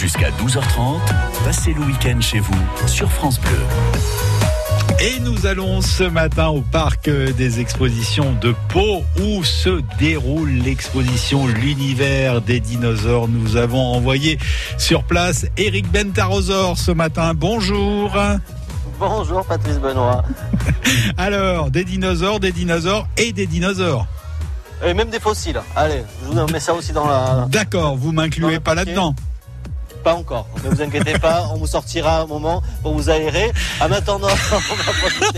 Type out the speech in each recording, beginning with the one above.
Jusqu'à 12h30, passez le week-end chez vous sur France Bleu. Et nous allons ce matin au parc des expositions de Pau où se déroule l'exposition L'univers des dinosaures. Nous avons envoyé sur place Eric Bentarosor ce matin. Bonjour. Bonjour Patrice Benoît. Alors, des dinosaures, des dinosaures et des dinosaures. Et même des fossiles. Allez, je vous mets ça aussi dans la. D'accord, vous m'incluez pas là-dedans. Pas encore. Ne vous inquiétez pas, on vous sortira un moment pour vous aérer. En attendant, on va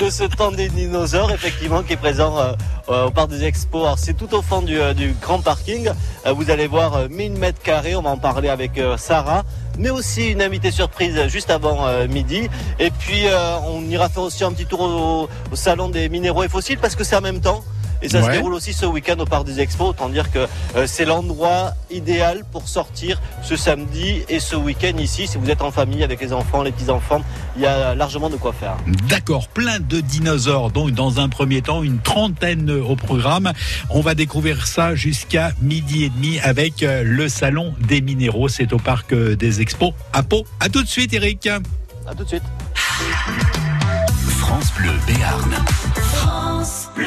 de ce temps des dinosaures, effectivement, qui est présent euh, euh, au parc des expos. Alors, c'est tout au fond du, euh, grand parking. vous allez voir 1000 mètres carrés. On va en parler avec Sarah mais aussi une invitée surprise juste avant midi. Et puis on ira faire aussi un petit tour au salon des minéraux et fossiles parce que c'est en même temps. Et ça se déroule aussi ce week-end au Parc des Expos. Autant dire que euh, c'est l'endroit idéal pour sortir ce samedi et ce week-end ici. Si vous êtes en famille avec les enfants, les petits-enfants, il y a largement de quoi faire. D'accord, plein de dinosaures. Donc dans un premier temps, une trentaine au programme. On va découvrir ça jusqu'à midi et demi avec euh, le Salon des Minéraux. C'est au Parc euh, des Expos à Pau. À tout de suite Eric. À tout de suite. France Bleu Béarn. France Bleu.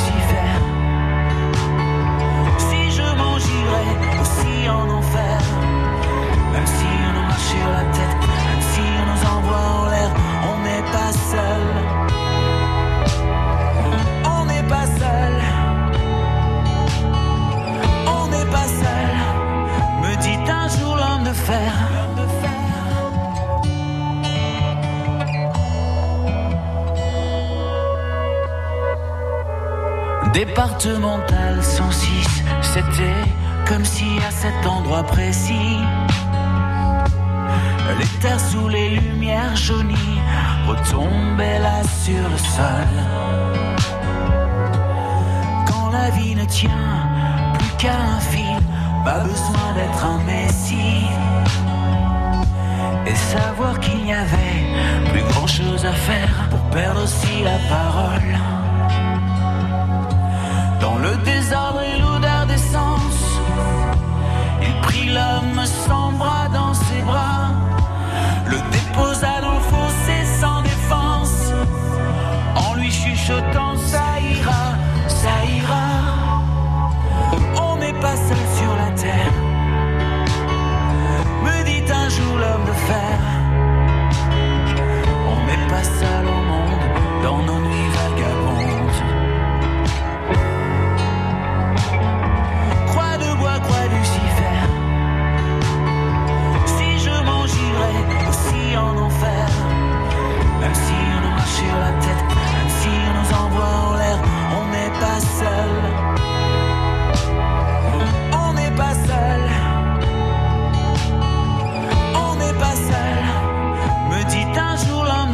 bois, les terres sous les lumières jaunies retombaient là sur le sol. Quand la vie ne tient plus qu'à un fil, pas besoin d'être un messie. Et savoir qu'il n'y avait plus grand chose à faire pour perdre aussi la parole. Dans le désordre et l'homme sans bras dans ses bras, le déposa dans le fossé sans défense, en lui chuchotant ça ira, ça ira. On n'est pas seul sur la terre, me dit un jour l'homme de fer. On n'est pas seul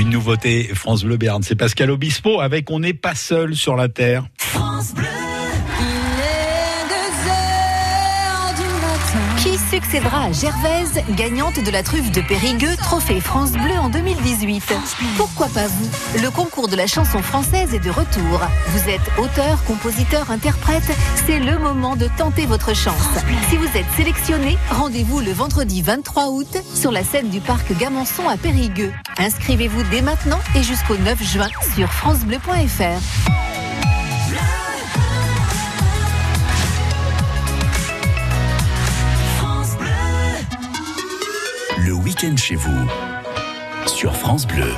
Nouveauté France Bleu Béarn. C'est Pascal Obispo avec On n'est pas seul sur la terre. Qui succédera à Gervaise, gagnante de la truffe de Périgueux, trophée France Bleu en 2018 Pourquoi pas vous? Le concours de la chanson française est de retour. Vous êtes auteur, compositeur, interprète, c'est le moment de tenter votre chance. Si vous êtes sélectionné, rendez-vous le vendredi 23 août sur la scène du parc Gamançon à Périgueux. Inscrivez-vous dès maintenant et jusqu'au 9 juin sur francebleu.fr. chez vous. Sur France Bleu.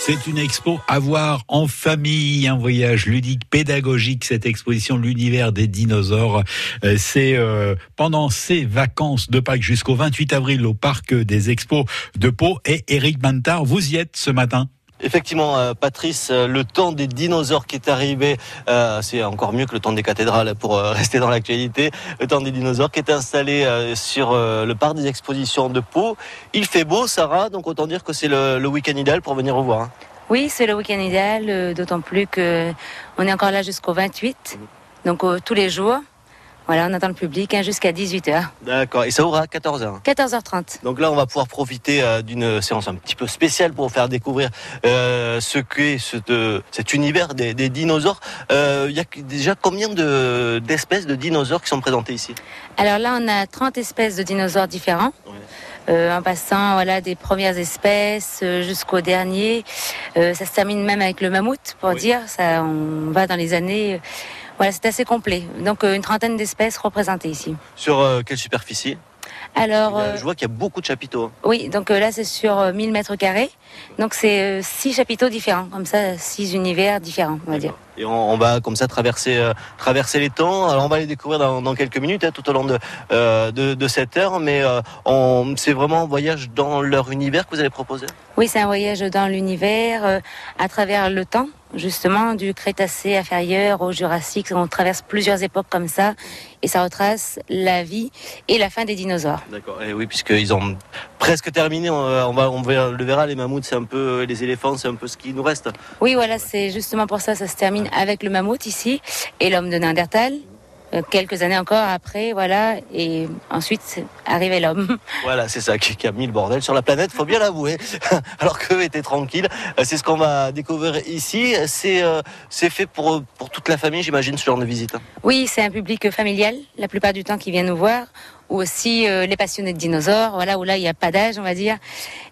C'est une expo à voir en famille, un voyage ludique, pédagogique, cette exposition L'univers des dinosaures. Euh, C'est euh, pendant ces vacances de Pâques jusqu'au 28 avril au parc des expos de Pau. Et Eric Mantard, vous y êtes ce matin Effectivement, euh, Patrice, euh, le temps des dinosaures qui est arrivé, euh, c'est encore mieux que le temps des cathédrales pour rester dans l'actualité. Le temps des dinosaures qui est installé sur le parc des expositions de Pau. Il fait beau, Sarah, donc autant dire que c'est le, le week-end idéal pour venir revoir. hein. Oui, c'est le week-end idéal, d'autant plus que on est encore là jusqu'au 28, donc euh, tous les jours. Voilà, on attend le public hein, jusqu'à 18h, D'accord, et ça ouvre à 14h. 14h30. Donc là, on va pouvoir profiter euh, d'une séance un petit peu spéciale pour vous faire découvrir euh, ce qu'est cet univers des, des dinosaures. Euh, Il y a déjà combien de- d'espèces de dinosaures qui sont présentées ici? Alors là, on a 30 espèces de dinosaures différents. Ouais. euh, en passant voilà des premières espèces euh, jusqu'au dernier. Euh, ça se termine même avec le mammouth, pour Oui. dire. Ça, on va dans les années. Voilà, c'est assez complet. Donc euh, une trentaine d'espèces représentées ici. Sur euh, quelle superficie? Alors, a- euh, Je vois qu'il y a beaucoup de chapiteaux. hein. oui, donc là c'est sur euh, 1000 mètres carrés. Donc c'est six chapiteaux différents, comme ça, six univers différents, on va dire. Et on, on va comme ça traverser, euh, traverser les temps. Alors on va les découvrir dans, dans quelques minutes, hein, tout au long de, euh, de, de cette heure. Mais euh, c'est vraiment un voyage dans leur univers que vous allez proposer? Oui, c'est un voyage dans l'univers, à travers le temps, justement, du Crétacé inférieur au Jurassique. On traverse plusieurs époques comme ça, et ça retrace la vie et la fin des dinosaures. D'accord. Et oui, puisqu'ils ont presque terminé. On, va- on va, on le verra. Les mammouths, c'est un peu les éléphants, c'est un peu ce qui nous reste. Oui, voilà, c'est justement pour ça, ça se termine avec le mammouth ici, et l'homme de Néandertal. Euh, Quelques années encore après, voilà, et ensuite arrivé l'homme. Voilà, c'est ça qui, a mis le bordel sur la planète. Faut bien l'avouer. Alors qu'eux étaient tranquilles. Euh, C'est ce qu'on va découvrir ici. C'est euh, c'est fait pour pour toute la famille, j'imagine, ce genre de visite. Oui, c'est un public familial, la plupart du temps, qui vient nous voir, ou aussi euh, les passionnés de dinosaures, voilà, où là, il n'y a pas d'âge, on va dire.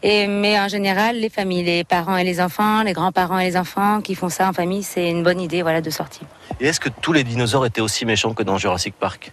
Et, mais en général, les familles, les parents et les enfants, les grands-parents et les enfants qui font ça en famille, c'est une bonne idée, voilà, de sortie. Et est-ce que tous les dinosaures étaient aussi méchants que dans Jurassic Park?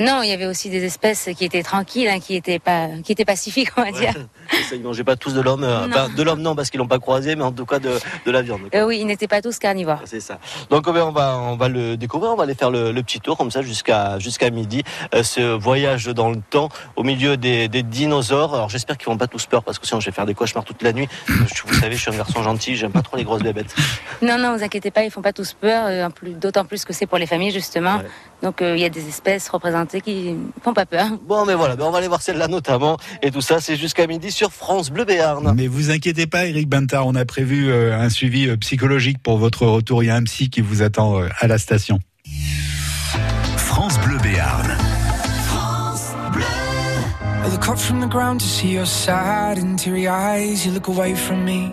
Non, il y avait aussi des espèces qui étaient tranquilles, hein, qui étaient pas, qui étaient pacifiques, on va dire. Ça, Ils mangeaient pas tous de l'homme. euh, enfin, de l'homme, non, parce qu'ils l'ont pas croisé, mais en tout cas de, de la viande. Euh, oui, ils n'étaient pas tous carnivores. C'est ça. Donc eh bien, on va on va le découvrir, on va aller faire le, le petit tour comme ça jusqu'à jusqu'à midi. Euh, ce voyage dans le temps au milieu des, des dinosaures. Alors j'espère qu'ils vont pas tous peur parce que sinon je vais faire des cauchemars toute la nuit. Euh, je- Vous savez, je suis un garçon gentil, j'aime pas trop les grosses bébêtes. Non, non, vous inquiétez pas, ils font pas tous peur, euh, d'autant plus que c'est pour les familles, justement. Ouais. Donc, euh, il y a des espèces représentées qui font pas peur. Bon, mais voilà, on va aller voir celle-là notamment. Et tout ça, c'est jusqu'à midi sur France Bleu Béarn. Mais vous inquiétez pas, Eric Bantard, on a prévu euh, un suivi euh, psychologique pour votre retour. Il y a un psy qui vous attend euh, à la station. France Bleu Béarn. I look up from the ground to see your sad and teary eyes. You look away from me,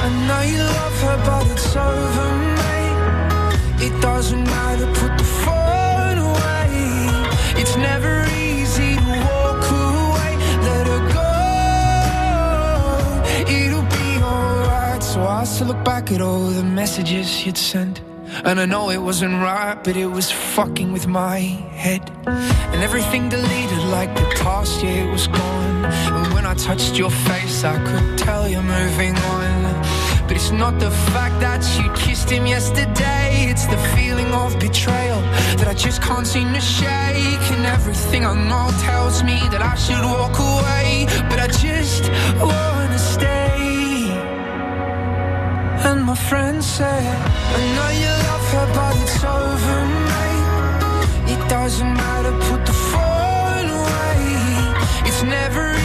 I know you love her, but it's over, mate. It doesn't matter, put the phone away. It's never easy to walk away. Let her go. It'll be alright. So I still look back at all the messages you'd sent. And I know it wasn't right, but it was fucking with my head. And everything deleted like the past year was gone. And when I touched your face, I could tell you're moving on. But it's not the fact that you kissed him yesterday. It's the feeling of betrayal that I just can't seem to shake. And everything I know tells me that I should walk away. But I just wanna stay. And my friend said, I know you love her, but it's over, mate. It doesn't matter, put the phone away. It's never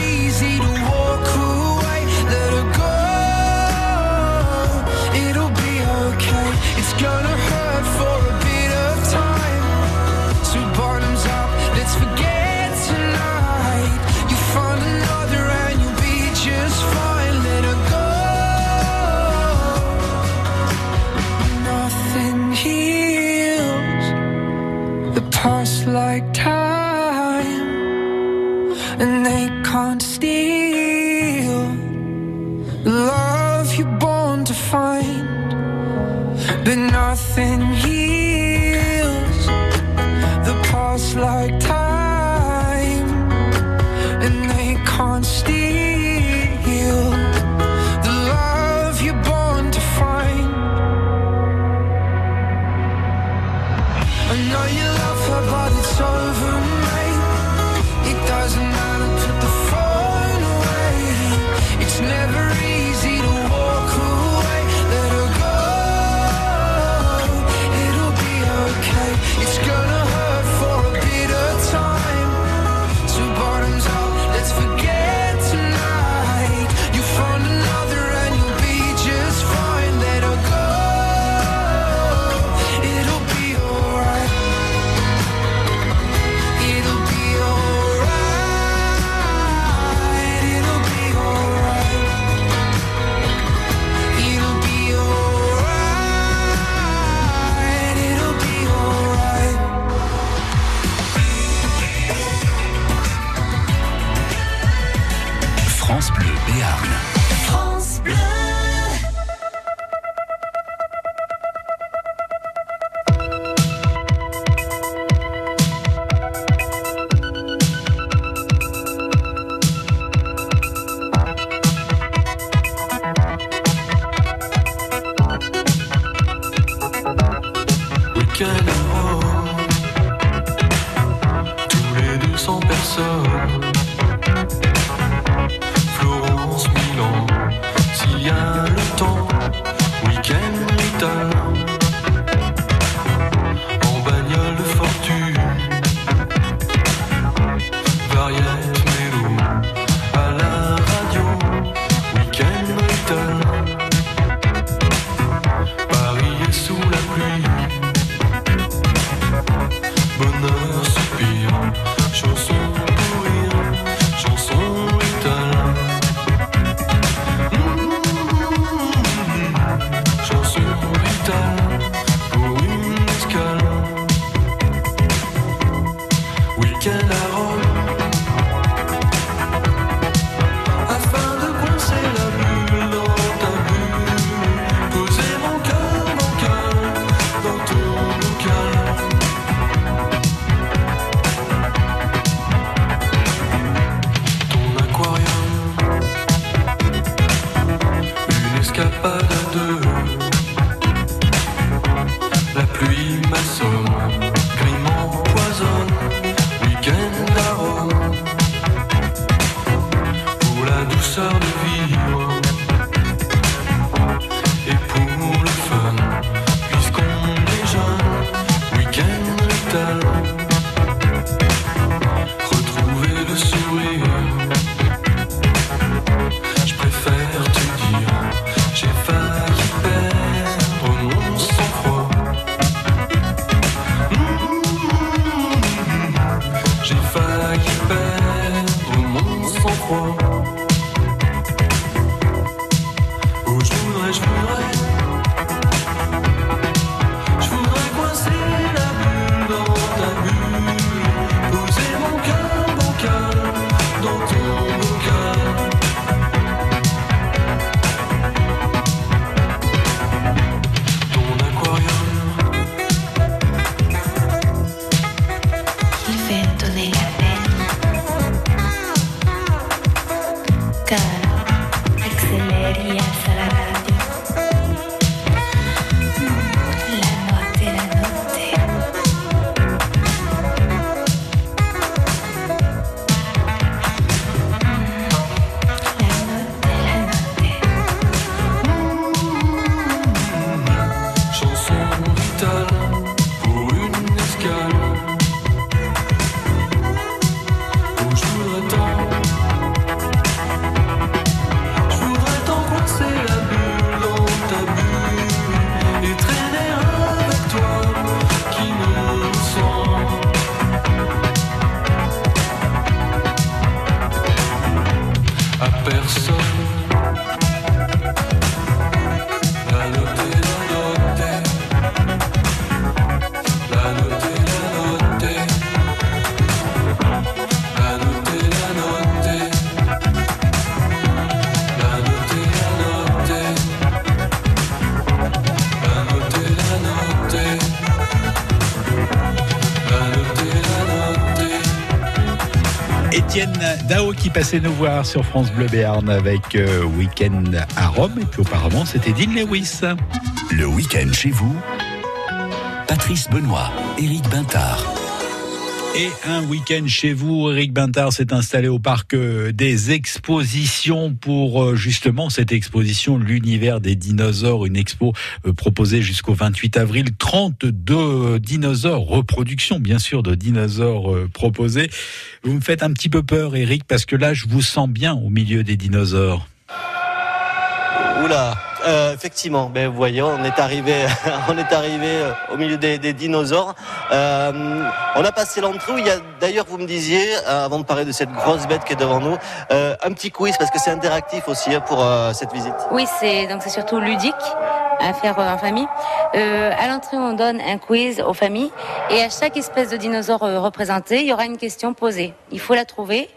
qui passait nous voir sur France Bleu Béarn avec euh, Week-end à Rome. Et puis auparavant, c'était Dean Lewis. Le week-end chez vous. Patrice Benoît, Éric Bintard. Et un week-end chez vous, Eric Bintard s'est installé au parc euh, des expositions pour euh, justement cette exposition L'univers des dinosaures, une expo euh, proposée jusqu'au 28 avril. 32 dinosaures, reproduction bien sûr de dinosaures proposés. Vous me faites un petit peu peur, Eric, parce que là, je vous sens bien au milieu des dinosaures. Oula, euh, effectivement, ben, vous voyez, on est arrivé, on est arrivé euh, au milieu des, des dinosaures. Euh, on a passé l'entrée il y a, d'ailleurs, vous me disiez, euh, avant de parler de cette grosse bête qui est devant nous, euh, un petit quiz parce que c'est interactif aussi hein, pour cette visite. Oui, c'est donc c'est surtout ludique à faire en famille. À l'entrée, on donne un quiz aux familles et à chaque espèce de dinosaure euh, représenté, il y aura une question posée. Il faut la trouver.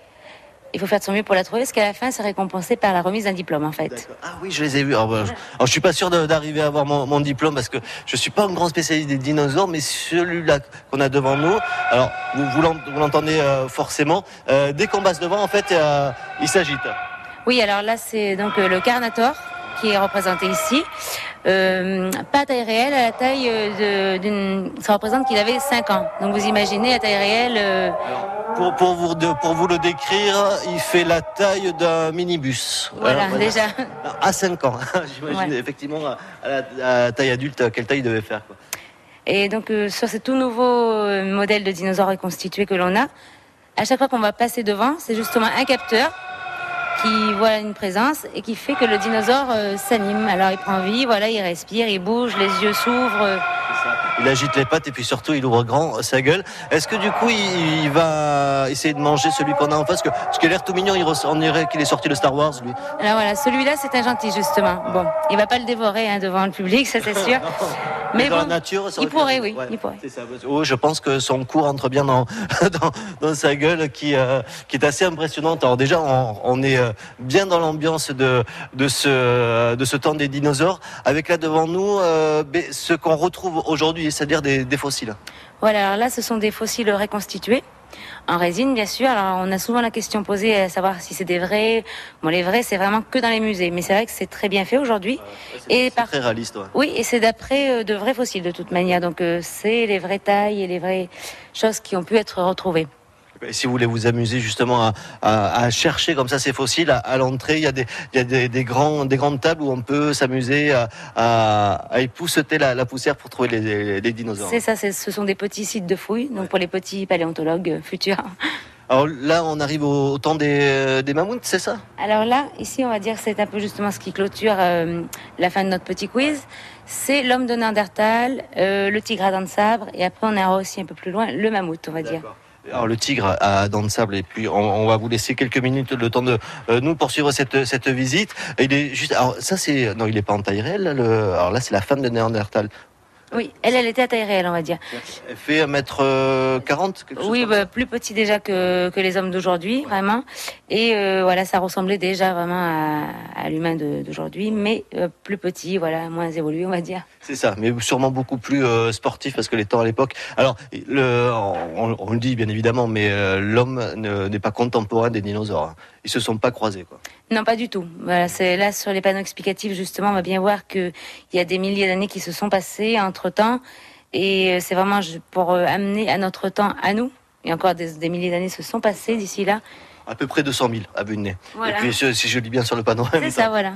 Il faut faire de son mieux pour la trouver, parce qu'à la fin, c'est récompensé par la remise d'un diplôme, en fait. Ah oui, je les ai vus. Alors, ben, je, alors, je suis pas sûr d'arriver à avoir mon, mon diplôme parce que je suis pas un grand spécialiste des dinosaures, mais celui-là qu'on a devant nous, alors vous, vous l'ent- vous l'entendez euh, forcément. euh, dès qu'on passe devant, en fait, euh, il s'agite. Oui, alors là, c'est donc le Carnator qui est représenté ici. Euh, pas à taille réelle, à la taille euh, d'une... Ça représente qu'il avait 5 ans. Donc vous imaginez, à taille réelle... euh, Pour, pour, vous, pour vous le décrire, il fait la taille d'un minibus. voilà, Alors, déjà. À 5 ans. J'imagine Ouais. effectivement à la, à la taille adulte quelle taille il devait faire. Quoi. Et donc euh, sur ce tout nouveau modèle de dinosaure reconstitué que l'on a, à chaque fois qu'on va passer devant, c'est justement un capteur qui voit une présence et qui fait que le dinosaure euh, s'anime. Alors il prend vie, voilà, il respire, il bouge, les yeux s'ouvrent. Il agite les pattes et puis surtout il ouvre grand sa gueule. Est-ce que du coup il, il va essayer de manger celui qu'on a en face? Parce que ce qui a l'air tout mignon, il on dirait qu'il est sorti de Star Wars lui. Alors voilà, celui-là c'est un gentil justement. Bon, il va pas le dévorer hein, devant le public, ça c'est sûr. Mais dans bon, la nature, ça il pourrait, oui, Ouais, il pourrait. ça. Oui, je pense que son cou rentre bien dans, dans, dans sa gueule qui, euh, qui est assez impressionnante. Alors déjà, on, on est euh, bien dans l'ambiance de, de, ce, de ce temps des dinosaures, avec là devant nous euh, ben, ce qu'on retrouve aujourd'hui, c'est-à-dire des, des fossiles. Voilà, alors là ce sont des fossiles reconstitués. En résine, bien sûr. Alors, on a souvent la question posée à savoir si c'est des vrais. Bon, les vrais, c'est vraiment que dans les musées. Mais c'est vrai que c'est très bien fait aujourd'hui. Et C'est par très réaliste. ouais. Oui, et c'est d'après euh, de vrais fossiles de toute manière. Donc euh, c'est les vraies tailles et les vraies choses qui ont pu être retrouvées. Et si vous voulez vous amuser justement à, à- à chercher comme ça ces fossiles, à, à l'entrée, il y a, des, il y a des, des grands, des grandes tables où on peut s'amuser à, à, épousseter la, la poussière pour trouver les, dinosaures. C'est ça, ce sont des petits sites de fouilles, donc pour les petits paléontologues euh, futurs. Alors là, on arrive au, au temps des, euh, des mammouths, c'est ça? Alors là, ici, on va dire que c'est un peu justement ce qui clôture euh, la fin de notre petit quiz. C'est l'homme de Néandertal, euh, le tigre à dents de sabre, et après on ira aussi un peu plus loin, le mammouth, on va dire. Alors le tigre à dents de sable et puis on, on va vous laisser quelques minutes le temps de euh, nous poursuivre cette, cette visite. Il est juste alors ça c'est non il est pas en taille réelle le alors là c'est la femme de Néandertal. Oui, elle, elle était à taille réelle, on va dire. Elle fait 1m40 quelque chose Oui, comme bah, plus petit déjà que, que les hommes d'aujourd'hui, vraiment. Et euh, voilà, ça ressemblait déjà vraiment à, à l'humain d'aujourd'hui, mais euh, plus petit, voilà, moins évolué, on va dire. C'est ça, mais sûrement beaucoup plus euh, sportif parce que les temps à l'époque. Alors, le, on, on le dit bien évidemment, mais euh, l'homme ne- n'est pas contemporain des dinosaures. hein. Ils se sont pas croisés, quoi. Non, pas du tout. Voilà, c'est là sur les panneaux explicatifs justement, on va bien voir que il y a des milliers d'années qui se sont passées entre temps, et euh, c'est vraiment pour euh, amener à notre temps, à nous. Et encore des, des milliers d'années se sont passées d'ici là. À peu près 200 000 à vue de nez. Voilà. Et puis, si je lis bien sur le panneau. C'est ça, voilà.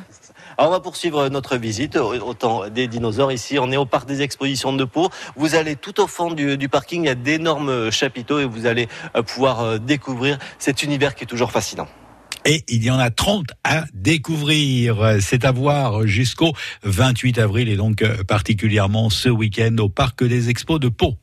Alors, on va poursuivre notre visite au, temps des dinosaures. Ici, on est au parc des expositions de Pau. Vous allez tout au fond du, du parking, il y a d'énormes chapiteaux et vous allez euh, pouvoir découvrir cet univers qui est toujours fascinant. Et il y en a 30 à découvrir. C'est à voir jusqu'au 28 avril et donc euh, particulièrement ce week-end au Parc des Expos de Pau.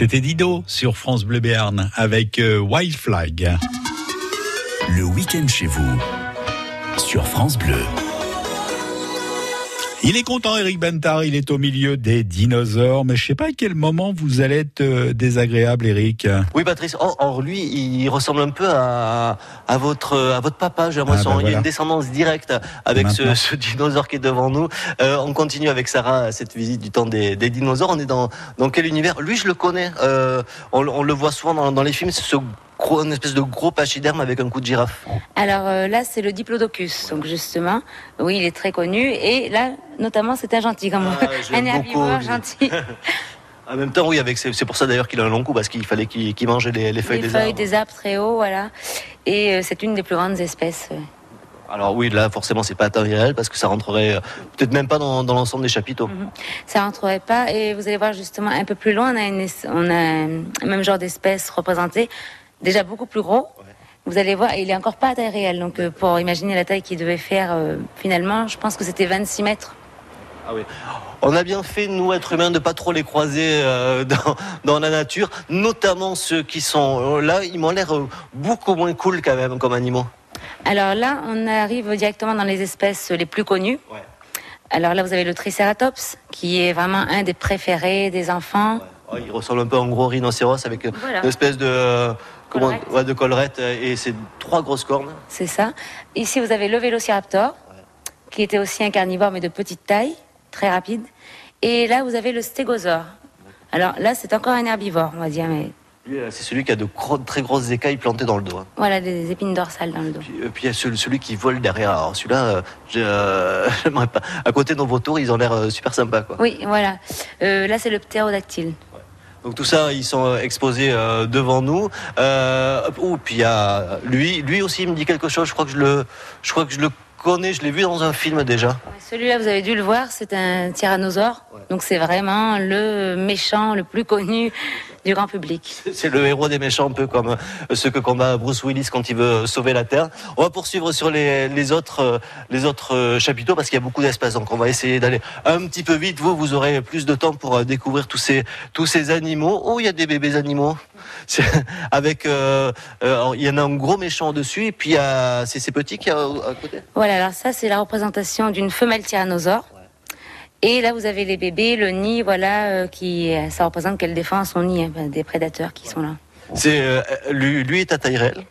C'était Dido sur France Bleu Béarn avec euh, Wild Flag. Le week-end chez vous sur France Bleu. Il est content, Eric Bentard. Il est au milieu des dinosaures. Mais je sais pas à quel moment vous allez être euh, désagréable, Eric. Oui, Patrice. Or, or, lui, il ressemble un peu à, à votre à votre papa. J'ai l'impression. Ah, bah Il y a une descendance directe avec ce, dinosaure qui est devant nous. Euh, on continue avec Sarah cette visite du temps des, des dinosaures. On est dans dans quel univers? Lui, je le connais. Euh, on, on le voit souvent dans, dans les films. Ce gros, une espèce de gros pachyderme avec un coup de girafe. Alors euh, là, c'est le diplodocus. Donc justement, oui, il est très connu. Et là, notamment, c'est un gentil, comme Ah, un herbivore gentil. En même temps, oui, avec c'est pour ça d'ailleurs qu'il a un long cou parce qu'il fallait qu'il qu'il mange les, les feuilles Les des feuilles arbres. des arbres très hauts, voilà. Et euh, c'est une des plus grandes espèces. euh. Alors oui, là, forcément, c'est pas temps réel parce que ça rentrerait euh, peut-être même pas dans, dans l'ensemble des chapiteaux. Mhm. Ça rentrerait pas. Et vous allez voir justement un peu plus loin, on a, une on a un même genre d'espèce représentée, déjà beaucoup plus gros. Vous allez voir, il est encore pas à taille réelle. Donc euh, pour imaginer la taille qu'il devait faire euh, finalement, je pense que c'était 26 mètres. Ah oui. On a bien fait, nous, êtres humains, de pas trop les croiser euh, dans, dans la nature, notamment ceux qui sont là. Ils m'ont l'air beaucoup moins cool quand même comme animaux. Alors là, on arrive directement dans les espèces les plus connues. Ouais. Alors là, vous avez le Triceratops, qui est vraiment un des préférés des enfants. Oh, il ressemble un peu à un gros rhinocéros avec Voilà. une espèce de comment ouais, de collerette euh, et ses trois grosses cornes. C'est ça. Ici, vous avez le Vélociraptor, qui était aussi un carnivore, mais de petite taille, très rapide. Et là, vous avez le Stégosaure. Alors là, c'est encore un herbivore, on va dire, mais euh, c'est celui qui a de gros- très grosses écailles plantées dans le dos. hein. voilà, des épines dorsales dans le dos. Puis, euh, puis il y a celui, celui qui vole derrière. Alors celui-là, euh, j'ai, j'aimerais pas. À côté de nos vautours, ils ont l'air super sympas, quoi. Oui, voilà. Euh, là, c'est le ptérodactyle. Donc tout ça, ils sont euh, exposés euh, devant nous. Euh, oh, il y a lui, lui aussi, me dit quelque chose. Je crois que je le, je crois que je le connais. Je l'ai vu dans un film déjà. Celui-là, vous avez dû le voir, c'est un tyrannosaure. Donc c'est vraiment le méchant le plus connu du grand public. C'est le héros des méchants, un peu comme euh, ce que combat Bruce Willis quand il veut sauver la Terre. On va poursuivre sur les, les autres, euh, les autres euh, chapiteaux parce qu'il y a beaucoup d'espace. Donc on va essayer d'aller un petit peu vite. Vous, vous aurez plus de temps pour découvrir tous ces, tous ces animaux. Oh, il y a des bébés animaux? Avec, euh, euh, il y en a un gros méchant dessus et puis a c'est ces petits qui a à côté. Voilà, alors ça, c'est la représentation d'une femelle tyrannosaure. Et là, vous avez les bébés, le nid, voilà, euh, qui, euh, ça représente qu'elle défend son nid hein, des prédateurs qui sont là. C'est euh, lui, lui est à taille réelle.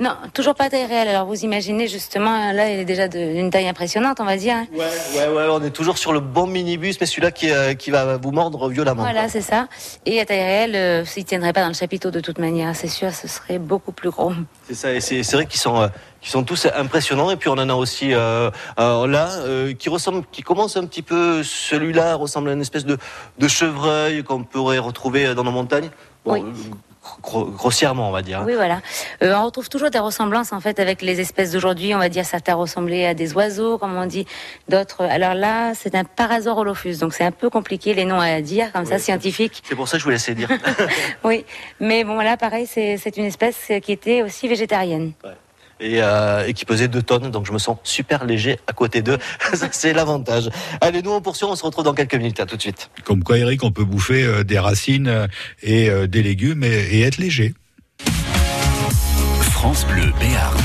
Non, toujours pas taille réelle. Alors vous imaginez justement, là, il est déjà d'une taille impressionnante, on va dire. hein. Ouais, ouais, ouais, on est toujours sur le bon minibus, mais celui-là qui, euh, qui va vous mordre violemment. Voilà, c'est ça. Et à taille réelle, euh, s'il tiendrait pas dans le chapiteau de toute manière, c'est sûr, ce serait beaucoup plus gros. C'est ça, et c'est vrai qu'ils sont, euh, sont tous impressionnants. Et puis on en a aussi euh, euh, là euh, qui ressemble, qui commence un petit peu. Celui-là ressemble à une espèce de, de chevreuil qu'on pourrait retrouver dans nos montagnes. Bon, Oui. Gro- grossièrement, on va dire. Oui, voilà. Euh, on retrouve toujours des ressemblances en fait avec les espèces d'aujourd'hui. On va dire certains ressemblaient à des oiseaux, comme on dit, d'autres. Alors là, c'est un parasaurolophus, donc c'est un peu compliqué les noms à dire comme ça, scientifique. C'est pour ça que je vous laissais dire. Oui, mais bon là, pareil, c'est c'est une espèce qui était aussi végétarienne. Et, euh, et qui pesait 2 tonnes, donc je me sens super léger à côté d'eux. Ça, c'est l'avantage. Allez, nous on poursuit, on se retrouve dans quelques minutes. À tout de suite. Comme quoi, Eric, on peut bouffer euh, des racines euh, et euh, des légumes et, et être léger. France Bleu Béarn.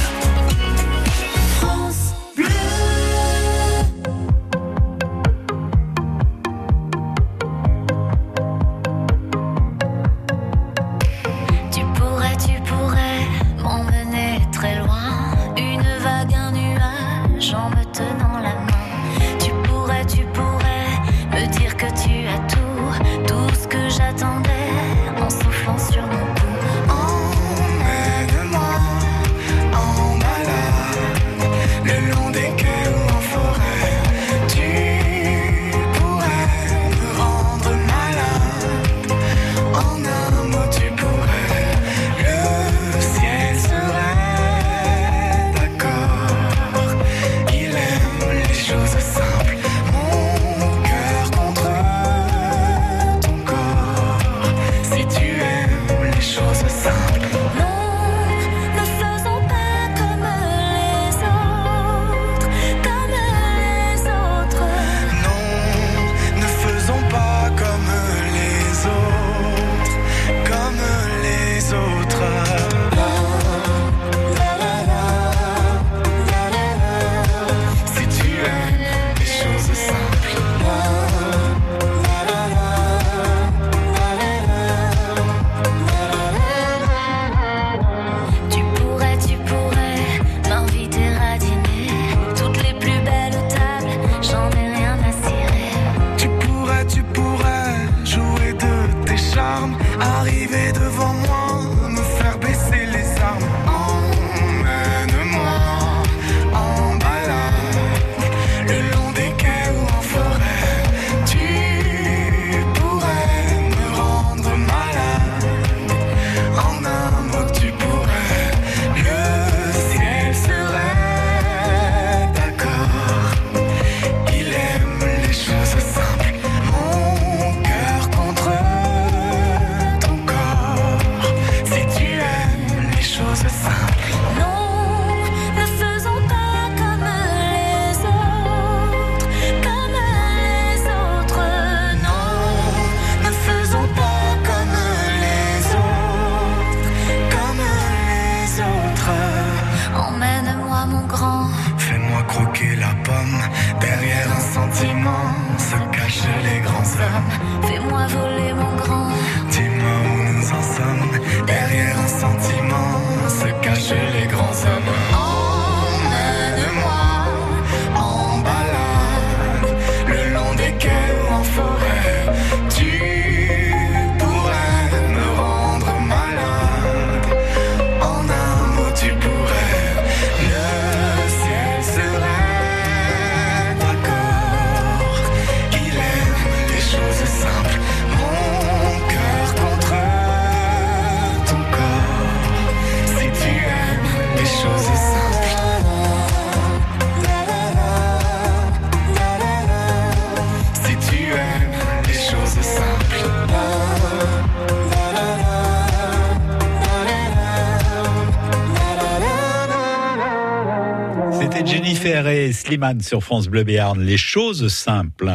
C'était Jennifer et Slimane sur France Bleu Béarn. Les choses simples.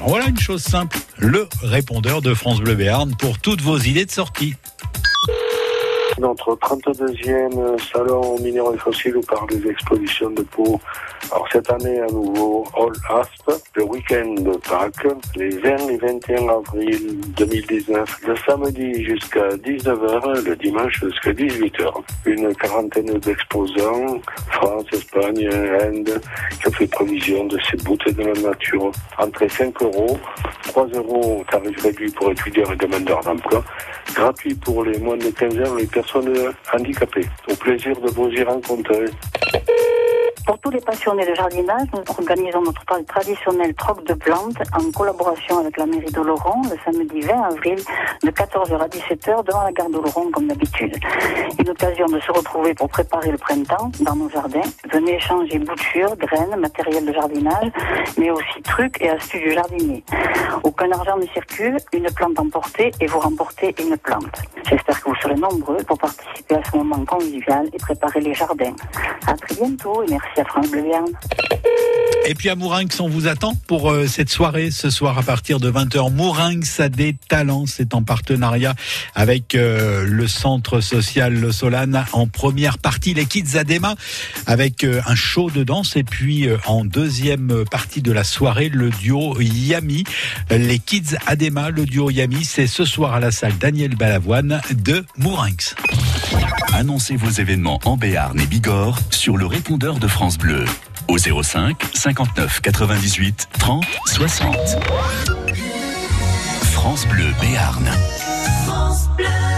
Voilà une chose simple. Le répondeur de France Bleu Béarn pour toutes vos idées de sortie. Notre 32e salon minéraux et fossiles parle des expositions de Pau. Alors cette année à nouveau All Asp, le week-end de Pâques, les 20 et 21 avril 2019, le samedi jusqu'à 19h, le dimanche jusqu'à 18h. Une quarantaine d'exposants, France, Espagne, Inde, qui ont fait provision de ces beautés de la nature. Entrée 5 euros, 3 euros tarif réduit pour étudiants et demandeurs d'emploi, gratuit pour les moins de 15 ans les personnes handicapées. Au plaisir de vous y rencontrer. Pour tous les passionnés de jardinage, nous organisons notre tra- traditionnel troc de plantes en collaboration avec la mairie d'Oloron le samedi 20 avril de 14h à 17h devant la gare d'Oloron comme d'habitude. Une occasion de se retrouver pour préparer le printemps dans nos jardins. Venez échanger boutures, graines, matériel de jardinage, mais aussi trucs et astuces du jardinier. Aucun argent ne circule, une plante emportée et vous remportez une plante. J'espère que vous serez nombreux pour participer à ce moment convivial et préparer les jardins. À très bientôt et merci à France Bleu Béarn. Et puis à Mourinx, on vous attend pour euh, cette soirée ce soir à partir de 20h. Mourinx a des talents, c'est en partenariat avec euh, le centre social Le Solane en première partie les Kids Adema avec euh, un show de danse et puis euh, en deuxième partie de la soirée le duo Yami. Les Kids Adema, le duo Yami, c'est ce soir à la salle Daniel Balavoine de Mourinx. Annoncez vos événements en Béarn et Bigorre sur le répondeur de France Bleu au 05 59 98 30 60. France Bleu Béarn. Des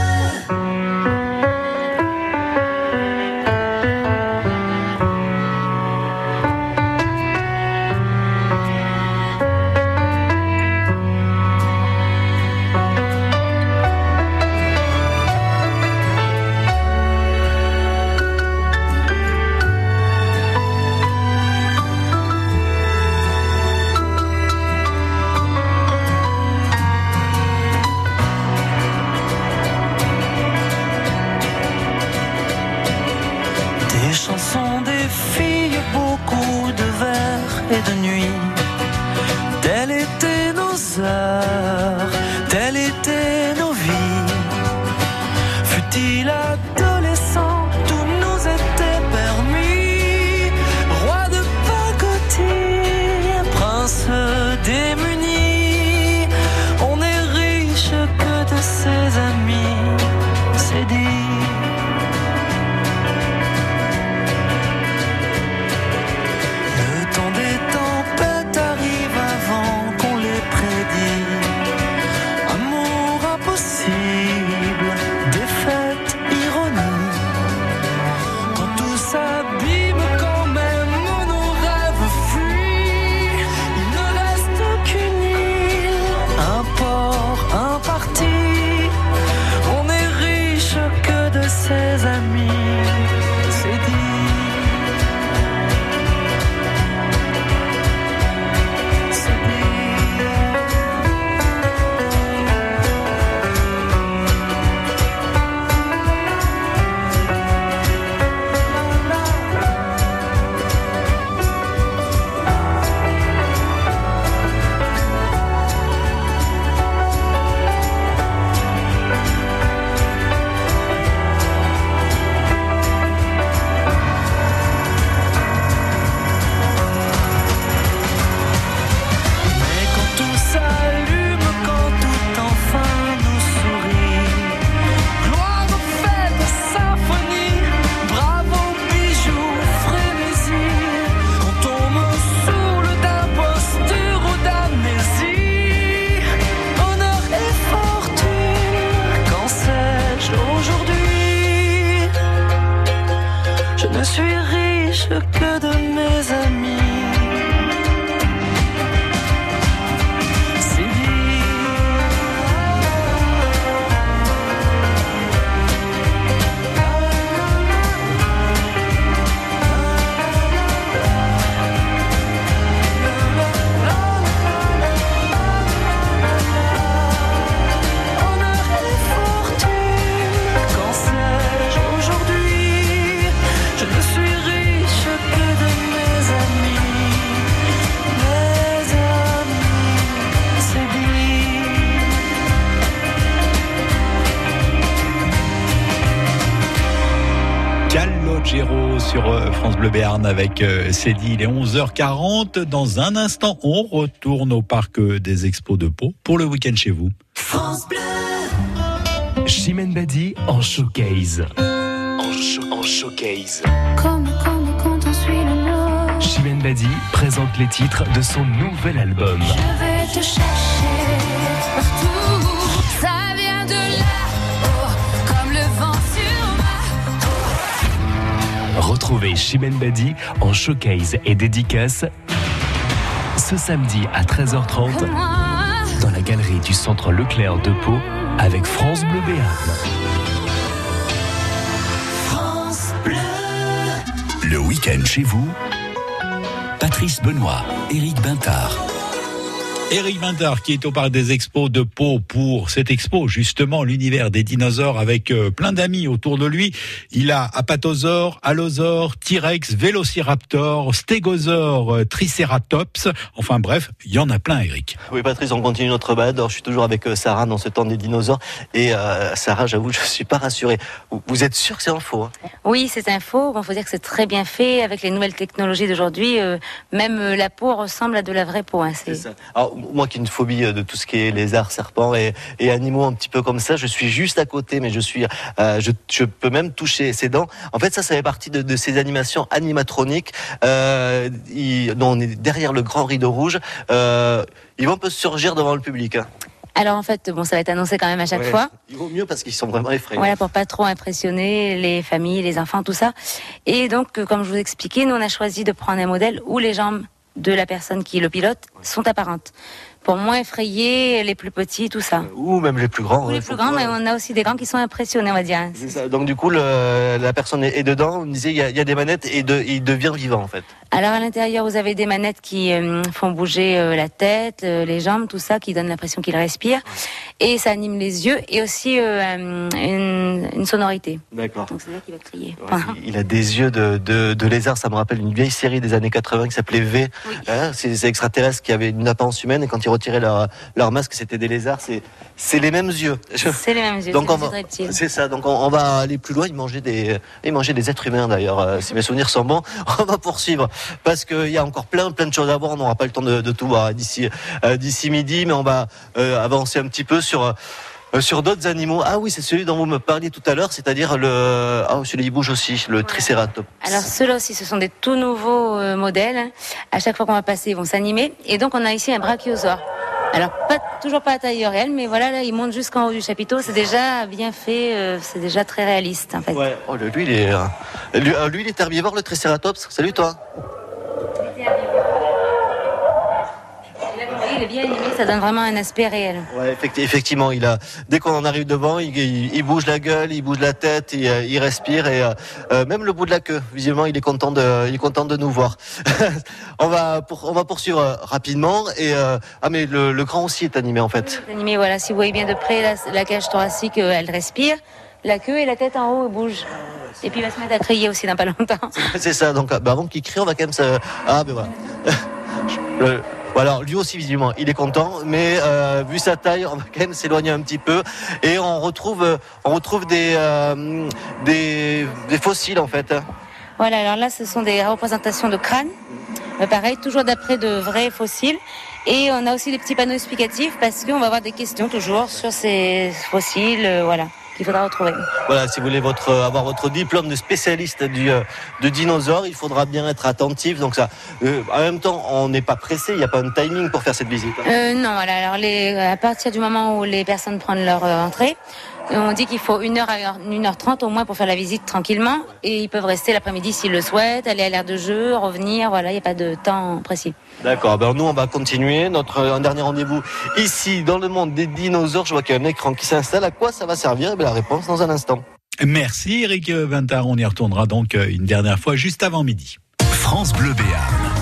étaient Béarn avec euh, Cédille. Il est 11h40. Dans un instant, on retourne au parc euh, des expos de Pau pour le week-end chez vous. France Bleu. Chimène Badi en showcase. En, show- en showcase. Comme, comme quand on suit le nord. Chimène Badi présente les titres de son nouvel album. Je vais te chercher partout. Retrouvez Chimène Badi en showcase et dédicace ce samedi à 13h30 moi. dans la galerie du centre Leclerc de Pau avec France Bleu Béarn. France Bleu. Le week-end chez vous. Patrice Benoît, Éric Bintard. Éric Bintard qui est au parc des expos de Pau pour cette expo, justement, l'univers des dinosaures avec euh, plein d'amis autour de lui. Il a apatosaure, allosaure, T-Rex, vélociraptor, stégosaure, euh, triceratops. Enfin bref, il y en a plein, Éric. Oui, Patrice, on continue notre balade. Alors, je suis toujours avec euh, Sarah dans ce temps des dinosaures. Et euh, Sarah, j'avoue, je suis pas rassuré. Vous, êtes sûr que c'est un faux hein? Oui, c'est un faux. Bon, faut dire que c'est très bien fait avec les nouvelles technologies d'aujourd'hui. euh, même la peau ressemble à de la vraie peau. hein, c'est- C'est ça. Alors, moi qui ai une phobie euh, de tout ce qui est lézards, serpents et, et animaux un petit peu comme ça, je suis juste à côté, mais je suis, euh, je, je peux même toucher ses dents. En fait, ça, ça fait partie de, de ces animations animatroniques. Euh, dont on est derrière le grand rideau rouge. Euh, ils vont un peu surgir devant le public. hein. Alors en fait, bon, ça va être annoncé quand même à chaque Ouais. fois. Il vaut mieux parce qu'ils sont vraiment effrayants. Voilà, pour pas trop impressionner les familles, les enfants, tout ça. Et donc, comme je vous expliquais, nous, on a choisi de prendre un modèle où les jambes de la personne qui le pilote sont apparentes. Pour moins effrayer les plus petits, tout ça. Ou même les plus grands. Ou les plus grands, mais on a aussi des grands qui sont impressionnés, on va dire. Ça. Donc du coup, le- la personne est dedans. On disait, il y, a, il y a des manettes et de, il devient vivant en fait. Alors à l'intérieur, vous avez des manettes qui euh, font bouger euh, la tête, euh, les jambes, tout ça, qui donne l'impression qu'il respire. Et ça anime les yeux et aussi une, une sonorité. D'accord. Donc c'est là qu'il va crier. Il a des yeux de, de, de lézard. Ça me rappelle une vieille série des années 80 qui s'appelait V. Hein, c'est des extraterrestres qui avaient une apparence humaine et quand retiraient leur, leur masque, c'était des lézards. C'est, c'est les mêmes yeux. C'est les mêmes yeux, Donc c'est ça. Donc on, on va aller plus loin. Ils mangeaient des, ils mangeaient des êtres humains d'ailleurs. euh, si mes souvenirs sont bons, on va poursuivre parce qu'il y a encore plein, plein de choses à voir. On n'aura pas le temps de, de tout voir d'ici, euh, d'ici midi, mais on va euh, avancer un petit peu sur. Euh, sur d'autres animaux. Ah oui, c'est celui dont vous me parliez tout à l'heure, c'est-à-dire le. Ah, celui-là, il bouge aussi, le tricératops. Alors ceux-là aussi, ce sont des tout nouveaux euh, modèles. À chaque fois qu'on va passer, ils vont s'animer. Et donc on a ici un brachiosaure. Alors pas, toujours pas à taille réelle, mais voilà, là, il monte jusqu'en haut du chapiteau. C'est déjà bien fait, euh, c'est déjà très réaliste en fait. Ouais. Oh, lui, il est. euh, Lui, lui, il est herbivore, le tricératops. Salut, toi. Il est bien animé, ça donne vraiment un aspect réel. Ouais, effecti- effectivement, il a. Dès qu'on en arrive devant, il, il- il bouge la gueule, il bouge la tête, il, il respire et euh, euh, même le bout de la queue. Visiblement, il est content de, il est content de nous voir. on va, pour, on va poursuivre euh, rapidement et euh, ah mais le, le grand aussi est animé en fait. C'est Animé, voilà, si vous voyez bien de près, la, la cage thoracique, elle respire. La queue et la tête en haut bougent. Et puis il va se mettre à crier aussi dans pas longtemps. C'est ça. Donc, bah, avant qu'il crie, on va quand même se. Ah ben voilà. Le- Voilà, lui aussi visiblement, il est content, mais euh, vu sa taille, on va quand même s'éloigner un petit peu et on retrouve, euh, on retrouve des, euh, des, des fossiles en fait. Voilà, alors là, ce sont des représentations de crânes. Euh, pareil, toujours d'après de vrais fossiles. Et on a aussi des petits panneaux explicatifs parce qu'on va avoir des questions toujours sur ces fossiles, euh, voilà, qu'il faudra retrouver. Voilà, si vous voulez votre, avoir votre diplôme de spécialiste du, euh, de dinosaures, il faudra bien être attentif. Donc ça, euh, en même temps, on n'est pas pressé, il n'y a pas un timing pour faire cette visite. hein. Euh, non, voilà, alors les, à partir du moment où les personnes prennent leur euh, entrée, on dit qu'il faut une heure à une heure trente au moins pour faire la visite tranquillement. Et ils peuvent rester l'après-midi s'ils le souhaitent, aller à l'air de jeu, revenir. Voilà, il n'y a pas de temps précis. D'accord, ben nous on va continuer notre un dernier rendez-vous ici dans le monde des dinosaures. Je vois qu'il y a un écran qui s'installe. À quoi ça va servir? Eh bien, La réponse dans un instant. Merci Eric Vintard. On y retournera donc euh, une dernière fois juste avant midi. France Bleu Béarn.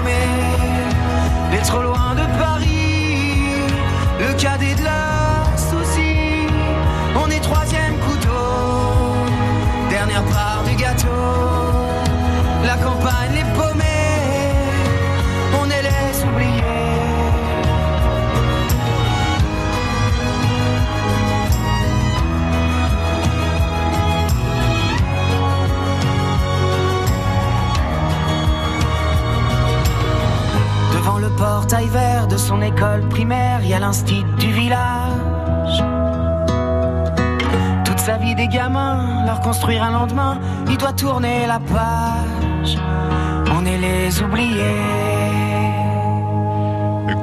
de son école primaire, il y a l'instit du village. Toute sa vie des gamins, leur construire un lendemain, il doit tourner la page. On est les oubliés.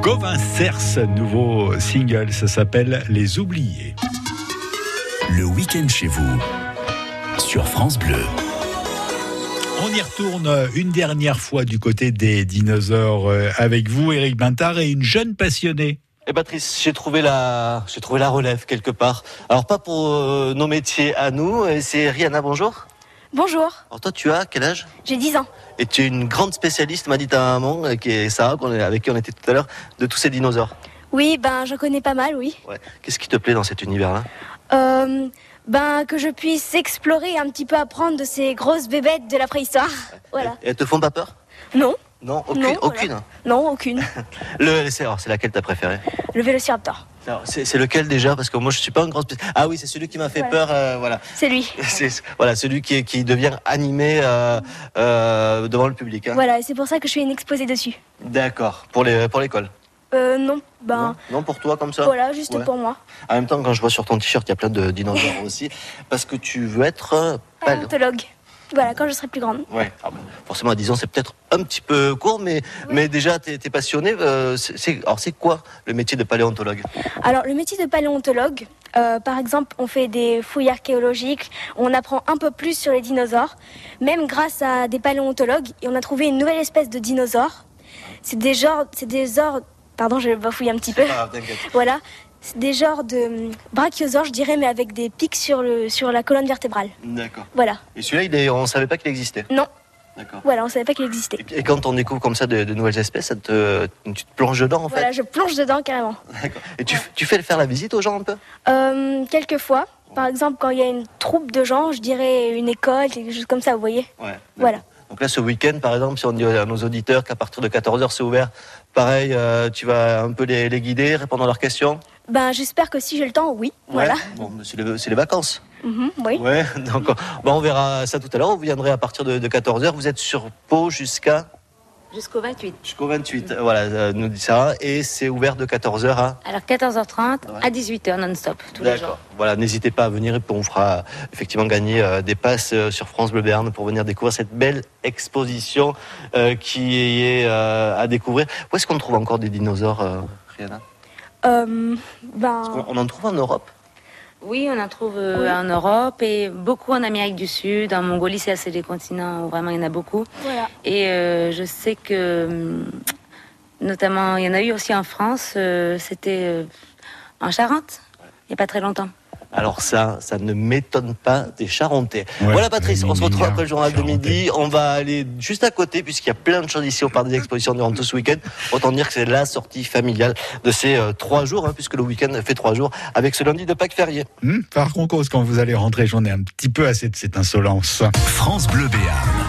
Gauvin Cers, nouveau single, ça s'appelle Les Oubliés. Le week-end chez vous, sur France Bleu. On y retourne une dernière fois du côté des dinosaures euh, avec vous, Eric Bintard, et une jeune passionnée. Eh Patrice, j'ai trouvé la, j'ai trouvé la relève quelque part. Alors pas pour euh, nos métiers à nous. C'est Rihanna, bonjour. Bonjour, Alors toi, tu as quel âge? J'ai 10 ans. Et tu es une grande spécialiste, m'a dit ta maman, euh, qui est Sarah, qu'on est- avec qui on était tout à l'heure, de tous ces dinosaures. Oui, ben je connais pas mal, oui. Ouais. Qu'est-ce qui te plaît dans cet univers-là? Euh, ben que je puisse explorer un petit peu apprendre de ces grosses bébêtes de la préhistoire. Voilà. Et elles te font pas peur? Non, Non, aucune. Non, voilà. aucune. non, aucune. Le, c'est, alors, c'est laquelle t'as préférée? Le vélociraptor. C'est, lequel déjà? Parce que moi, je suis pas un grand spécialiste. Ah oui, c'est celui qui m'a fait peur. euh, voilà. C'est lui. C'est voilà celui qui, qui devient animé euh, euh, devant le public. hein. Voilà, c'est pour ça que je fais une exposé dessus. D'accord. Pour les pour l'école. Euh, non, ben Non pour toi comme ça. voilà, juste Ouais. pour moi. En même temps, quand je vois sur ton t-shirt, il y a plein de dinosaures aussi, parce que tu veux être euh, pal- Paléontologue. Voilà, quand je serai plus grande. Ouais. Ah ben, forcément, à 10 ans, c'est peut-être un petit peu court, mais mais déjà, t'es es passionné. euh, alors, c'est quoi le métier de paléontologue? Alors, le métier de paléontologue, euh, par exemple, on fait des fouilles archéologiques, on apprend un peu plus sur les dinosaures. Même grâce à des paléontologues, et on a trouvé une nouvelle espèce de dinosaure. C'est des genres, c'est des ordres. Pardon, je bafouille un petit peu. Ah. Voilà, des genres de hum, brachiosaures, je dirais, mais avec des pics sur le sur la colonne vertébrale. D'accord. Voilà. Et celui-là, on savait pas qu'il existait. Non, Voilà, on savait pas qu'il existait. Et quand on découvre comme ça de, de nouvelles espèces, ça te, tu te plonges dedans en fait. Voilà, je plonge dedans carrément. Et tu, tu fais faire la visite aux gens un peu? Euh, quelquefois, par exemple, quand il y a une troupe de gens, je dirais une école, quelque chose comme ça, vous voyez? Ouais. Voilà. Donc là, ce week-end, par exemple, si on dit à nos auditeurs qu'à partir de 14h c'est ouvert, pareil, euh, tu vas un peu les, les guider, répondre à leurs questions. Ben, j'espère que si j'ai le temps, oui. Voilà. Bon, c'est les, vacances. Mhm, oui. Ouais. Donc, euh, bon, on verra ça tout à l'heure. Vous viendrez à partir de, 14h. Vous êtes sur Pau jusqu'à Jusqu'au 28. jusqu'au 28. Voilà, euh, nous dit ça. Et c'est ouvert de 14h à. Alors 14h30 à 18h non-stop tous les jours. D'accord. Voilà, n'hésitez pas à venir et on fera effectivement gagner euh, des passes euh, sur France Bleu Béarn pour venir découvrir cette belle exposition euh, qui est euh, à découvrir. Où est-ce qu'on trouve encore des dinosaures, euh, Rihanna? Euh, ben, On en trouve en Europe Oui, on en trouve euh, Oui. en Europe et beaucoup en Amérique du Sud. En Mongolie, c'est assez des continents où vraiment il y en a beaucoup. voilà. Et euh, je sais que, hum, notamment, il y en a eu aussi en France. euh, C'était en Charente, il n'y a pas très longtemps. Alors ça, ça ne m'étonne pas des Charentais. Ouais, voilà Patrice, on se retrouve après le journal de midi. On va aller juste à côté puisqu'il y a plein de choses ici au parc des expositions durant tout ce week-end. Autant dire que c'est la sortie familiale de ces euh, trois jours, hein, puisque le week-end fait trois jours, avec ce lundi de Pâques férié. Hmm, par concours, quand vous allez rentrer, j'en ai un petit peu assez de cette insolence. France Bleu Béarn.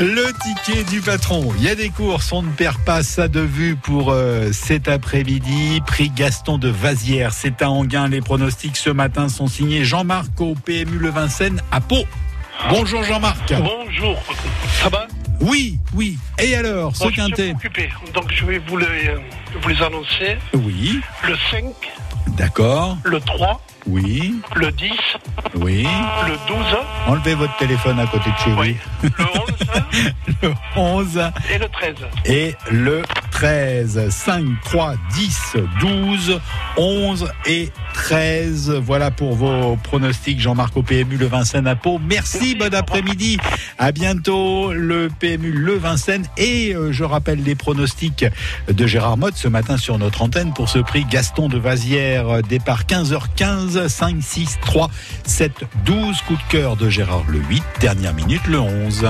Le ticket du patron. Il y a des courses, on ne perd pas ça de vue pour euh, cet après-midi. Prix Gaston de Vazières, c'est à Anguin. Les pronostics ce matin sont signés Jean-Marc au PMU Le Vincennes à Pau. Bonjour Jean-Marc. Bonjour, ça va? Oui, oui. Et alors, ce Bon, quintet? occupé, donc je vais vous les, euh, vous les annoncer. Oui, Le 5, d'accord. le 3, Oui, le 10, oui. le 12 Enlevez votre téléphone à côté de chez Oui. vous. le 11 Le 11 et le 13. et le 13. 5, 3, 10, 12, 11 et 13. Voilà pour vos pronostics, Jean-Marc au PMU Le Vincennes à Pau. Merci, bon après-midi. À bientôt, le PMU Le Vincennes. Et euh, je rappelle les pronostics de Gérard Motte ce matin sur notre antenne pour ce prix Gaston de Vazières. Euh, Départ 15h15, 5, 6, 3, 7, 12. Coup de cœur de Gérard le 8. Dernière minute, le 11.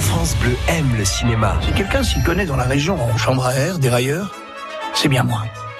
France Bleu aime le cinéma. Si quelqu'un s'y connaît dans la région en chambre à air, dérailleur, c'est bien moi.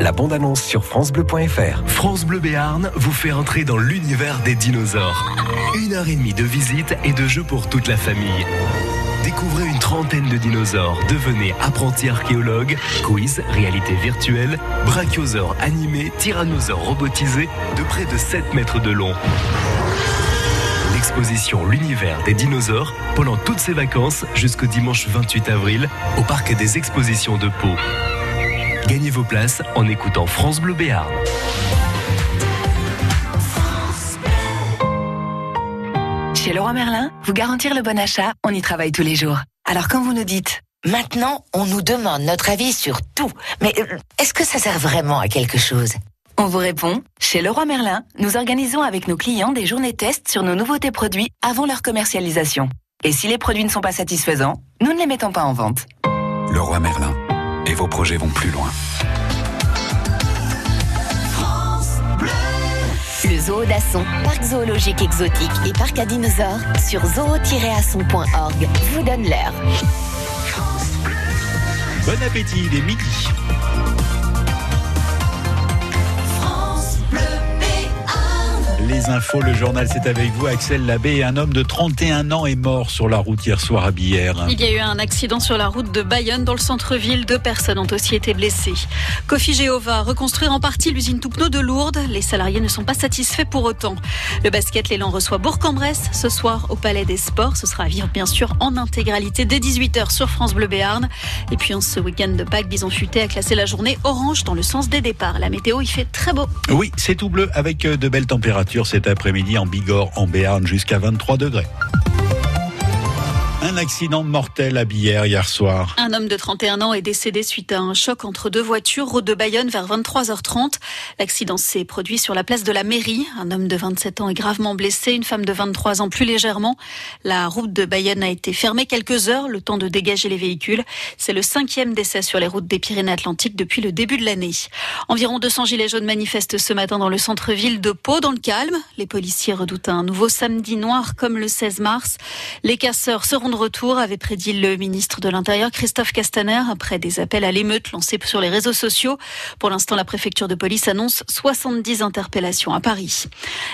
La bande-annonce sur FranceBleu.fr. France Bleu Béarn vous fait entrer dans l'univers des dinosaures. Une heure et demie de visite et de jeux pour toute la famille. Découvrez une trentaine de dinosaures, devenez apprenti archéologue, quiz, réalité virtuelle, brachiosaures animés, tyrannosaures robotisés de près de 7 mètres de long. L'exposition L'univers des dinosaures pendant toutes ces vacances jusqu'au dimanche 28 avril au parc des expositions de Pau. Gagnez vos places en écoutant France Bleu Béarn. Chez Leroy Merlin, vous garantir le bon achat, on y travaille tous les jours. Alors quand vous nous dites Maintenant, on nous demande notre avis sur tout. Mais euh, est-ce que ça sert vraiment à quelque chose? On vous répond, chez Leroy Merlin, nous organisons avec nos clients des journées tests sur nos nouveautés produits avant leur commercialisation. Et si les produits ne sont pas satisfaisants, nous ne les mettons pas en vente. Le roi Merlin. Et vos projets vont plus loin. Le zoo d'Asson, parc zoologique exotique et parc à dinosaures sur zoo-asson.org vous donne l'heure. Bon appétit, il est midi. Les infos, le journal, c'est avec vous. Axel Labbé, un homme de 31 ans est mort sur la route hier soir à Billère. Il y a eu un accident sur la route de Bayonne dans le centre-ville. Deux personnes ont aussi été blessées. Cofigeo va reconstruire en partie l'usine Toupneau de Lourdes. Les salariés ne sont pas satisfaits pour autant. Le basket, l'élan reçoit Bourg-en-Bresse ce soir au Palais des Sports. Ce sera à vivre bien sûr en intégralité dès 18h sur France Bleu Béarn. Et puis en ce week-end de Pâques, Bison Futé a classé la journée orange dans le sens des départs. La météo, il fait très beau. Oui, c'est tout bleu avec euh, de belles températures cet après-midi en Bigorre, en Béarn, jusqu'à 23 degrés. Un accident mortel à Billère hier soir. Un homme de 31 ans est décédé suite à un choc entre deux voitures, route de Bayonne vers 23h30. L'accident s'est produit sur la place de la mairie. Un homme de 27 ans est gravement blessé, une femme de 23 ans plus légèrement. La route de Bayonne a été fermée quelques heures, le temps de dégager les véhicules. C'est le cinquième décès sur les routes des Pyrénées-Atlantiques depuis le début de l'année. Environ 200 gilets jaunes manifestent ce matin dans le centre-ville de Pau, dans le calme. Les policiers redoutent un nouveau samedi noir comme le 16 mars. Les casseurs seront de retour, avait prédit le ministre de l'Intérieur Christophe Castaner après des appels à l'émeute lancés sur les réseaux sociaux. Pour l'instant, la préfecture de police annonce 70 interpellations à Paris.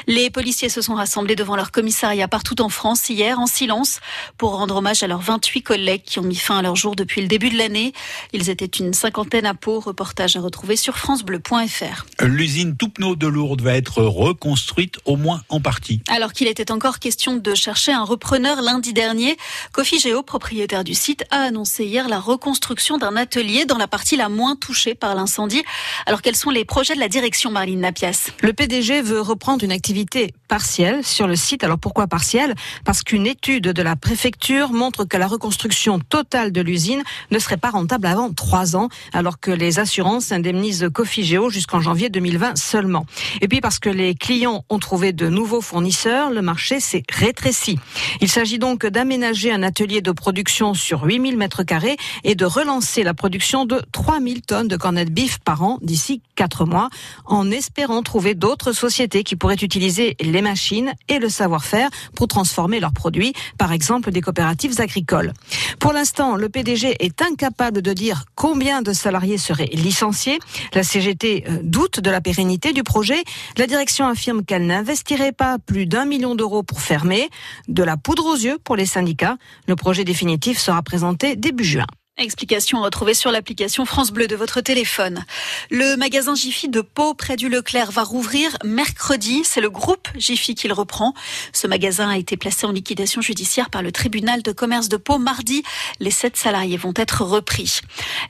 Les policiers se sont rassemblés devant leur commissariat partout en France hier en silence pour rendre hommage à leurs 28 collègues qui ont mis fin à leur jour depuis le début de l'année. Ils étaient une cinquantaine à Pau. Reportage à retrouver sur francebleu.fr. L'usine Toupneau de Lourdes va être reconstruite au moins en partie. Alors qu'il était encore question de chercher un repreneur lundi dernier, Kofi Géo, propriétaire du site, a annoncé hier la reconstruction d'un atelier dans la partie la moins touchée par l'incendie. Alors quels sont les projets de la direction, Marlene Napias? Le PDG veut reprendre une activité partielle sur le site. Alors pourquoi partielle? Parce qu'une étude de la préfecture montre que la reconstruction totale de l'usine ne serait pas rentable avant trois ans, alors que les assurances indemnisent Kofi Géo jusqu'en janvier 2020 seulement. Et puis parce que les clients ont trouvé de nouveaux fournisseurs, le marché s'est rétréci. Il s'agit donc d'aménager un atelier de production sur 8000 mètres carrés et de relancer la production de 3000 tonnes de cornets de par an d'ici quatre mois, en espérant trouver d'autres sociétés qui pourraient utiliser les machines et le savoir-faire pour transformer leurs produits, par exemple des coopératives agricoles. Pour l'instant, le PDG est incapable de dire combien de salariés seraient licenciés. La CGT euh, doute de la pérennité du projet. La direction affirme qu'elle n'investirait pas plus d'un million d'euros pour fermer. De la poudre aux yeux pour les syndicats. Le projet définitif sera présenté début juin. Explication retrouvée sur l'application France Bleu de votre téléphone. Le magasin Jiffy de Pau, près du Leclerc, va rouvrir mercredi. C'est le groupe Jiffy qui le reprend. Ce magasin a été placé en liquidation judiciaire par le tribunal de commerce de Pau mardi. Les sept salariés vont être repris.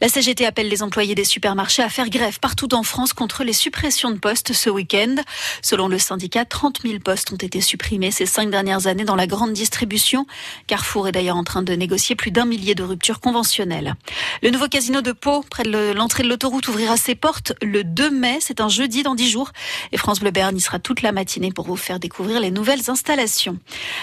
La CGT appelle les employés des supermarchés à faire grève partout en France contre les suppressions de postes ce week-end. Selon le syndicat, 30 000 postes ont été supprimés ces cinq dernières années dans la grande distribution. Carrefour est d'ailleurs en train de négocier plus d'un millier de ruptures conventionnelles. Le nouveau casino de Pau, près de l'entrée de l'autoroute, ouvrira ses portes le 2 mai. C'est un jeudi dans 10 jours. Et France Bleu Bern y sera toute la matinée pour vous faire découvrir les nouvelles installations.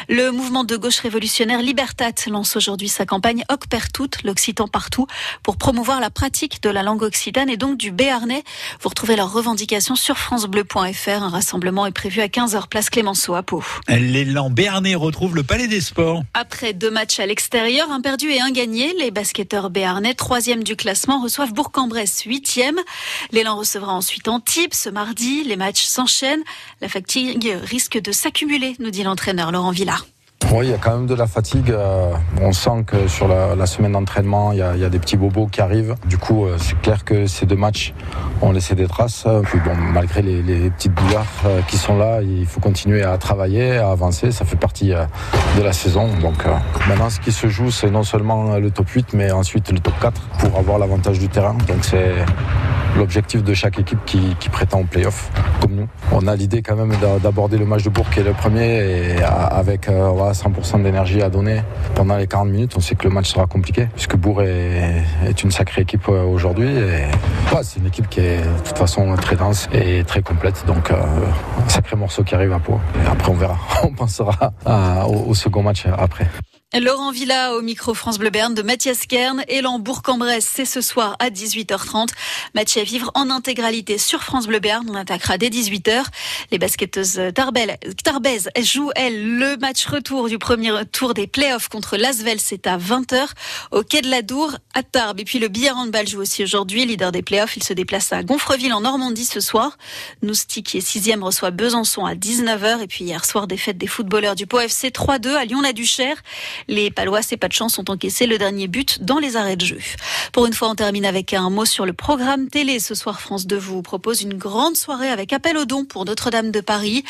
Le mouvement de gauche révolutionnaire Libertat lance aujourd'hui sa campagne Hoc per tout, l'Occitan partout, pour promouvoir la pratique de la langue occitane et donc du béarnais. Vous retrouvez leurs revendications sur francebleu.fr. Un rassemblement est prévu à 15h place Clémenceau à Pau. L'élan béarnais retrouve le Palais des Sports. Après deux matchs à l'extérieur, un perdu et un gagné, les basketteurs béarnais, troisième du classement, reçoivent Bourg-en-Bresse, huitième. L'élan recevra ensuite Antibes ce mardi. Les matchs s'enchaînent. La fatigue risque de s'accumuler, nous dit l'entraîneur Laurent Villard. Oui, il y a quand même de la fatigue. Euh, On sent que sur la, semaine d'entraînement, il y, a, des petits bobos qui arrivent. Du coup, euh, c'est clair que ces deux matchs ont laissé des traces. Puis bon, malgré les, petites douleurs euh, qui sont là, il faut continuer à travailler, à avancer. Ça fait partie de la saison. Donc maintenant, ce qui se joue, c'est non seulement le top 8, mais ensuite le top 4 pour avoir l'avantage du terrain. Donc c'est l'objectif de chaque équipe qui, qui prétend au playoff, comme nous. On a l'idée quand même d'a- d'aborder le match de Bourg qui est le premier et avec euh, voilà, 100% d'énergie à donner pendant les 40 minutes. On sait que le match sera compliqué puisque Bourg est, est une sacrée équipe euh, aujourd'hui. Ouais, c'est une équipe qui est de toute façon très dense et très complète. Donc euh, un sacré morceau qui arrive à Pau. Et après on verra. On pensera au second match après. Laurent Villa au micro France Bleu Berne de Mathias Kern. Élan Bourg-en-Bresse, c'est ce soir à 18h30. Match à vivre en intégralité sur France Bleu Berne. On attaquera dès 18h. Les basketteuses Tarbez jouent, elles, le match retour du premier tour des playoffs contre Lasvel. C'est à 20h au Quai de la Dour à Tarbes. Et puis le billard handball joue aussi aujourd'hui. Leader des playoffs, il se déplace à Gonfreville en Normandie ce soir. Nousty, qui est sixième, reçoit Besançon à 19h. Et puis hier soir, défaite des footballeurs du Pau FC 3-2 à Lyon-la-Duchère. Les Palois, c'est pas de chance, ont encaissé le dernier but dans les arrêts de jeu. Pour une fois, on termine avec un mot sur le programme télé. Ce soir, France 2 vous propose une grande soirée avec appel aux dons pour Notre-Dame de Paris.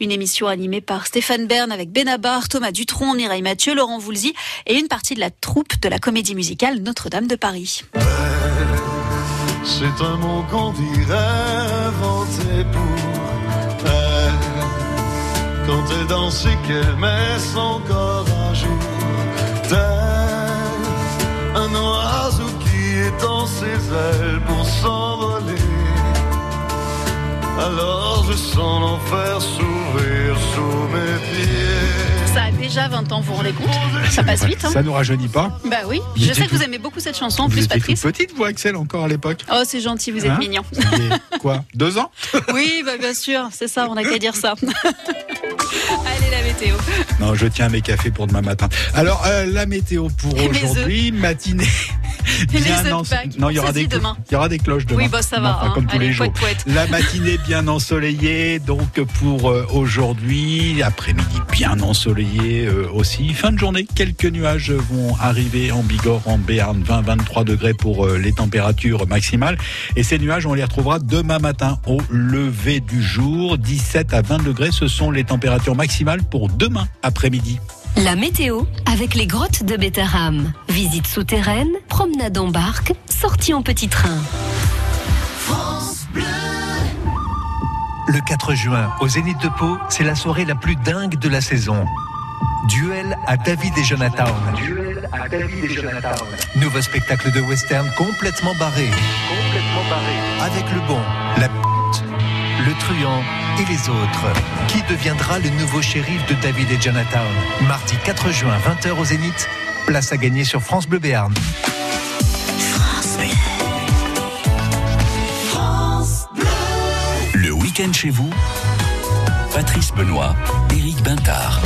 Une émission animée par Stéphane Bern avec Benabar, Thomas Dutronc, Mireille Mathieu, Laurent Voulzy et une partie de la troupe de la comédie musicale Notre-Dame de Paris. Un oiseau qui étend ses ailes pour s'envoler. Alors je sens l'enfer s'ouvrir sous mes pieds. Déjà 20 ans, vous vous rendez compte Ça passe vite, hein Ça nous rajeunit pas Bah oui, je sais que tout- vous aimez beaucoup cette chanson, en plus toute Patrice. petite, vous, Axel, encore à l'époque Oh, c'est gentil, vous êtes Hein mignon. Quoi Deux ans Oui, bah bien sûr, c'est ça, on n'a qu'à dire ça. Allez, la météo. Non, je tiens mes cafés pour demain matin. Alors, euh, la météo pour aujourd'hui, matinée. Bien en-. Non, il y aura des dit clo- demain. il y aura des cloches demain. Oui, bah, ça Non, va, enfin, hein. comme tous Allez, les jours. La matinée bien ensoleillée, donc pour euh, aujourd'hui, après-midi bien ensoleillé euh, aussi. Fin de journée, quelques nuages vont arriver en Bigorre, en Béarn, 20-23 degrés pour euh, les températures maximales. Et ces nuages, on les retrouvera demain matin au lever du jour. 17 à 20 degrés, ce sont les températures maximales pour demain après-midi. La météo avec les grottes de Bétarame. Visite souterraine, promenade en barque, sortie en petit train. Le 4 juin, au Zénith de Pau, c'est la soirée la plus dingue de la saison. Duel à David et Jonathan. Duel à David et Jonathan. Nouveau spectacle de western complètement barré. Complètement barré. Avec le bon, la p***, le truand et les autres. Qui deviendra le nouveau shérif de David et Jonathan? Mardi 4 juin, 20h au Zénith. Place à gagner sur France Bleu Béarn. Le week-end chez vous, Patrice Benoît, Éric Bintard.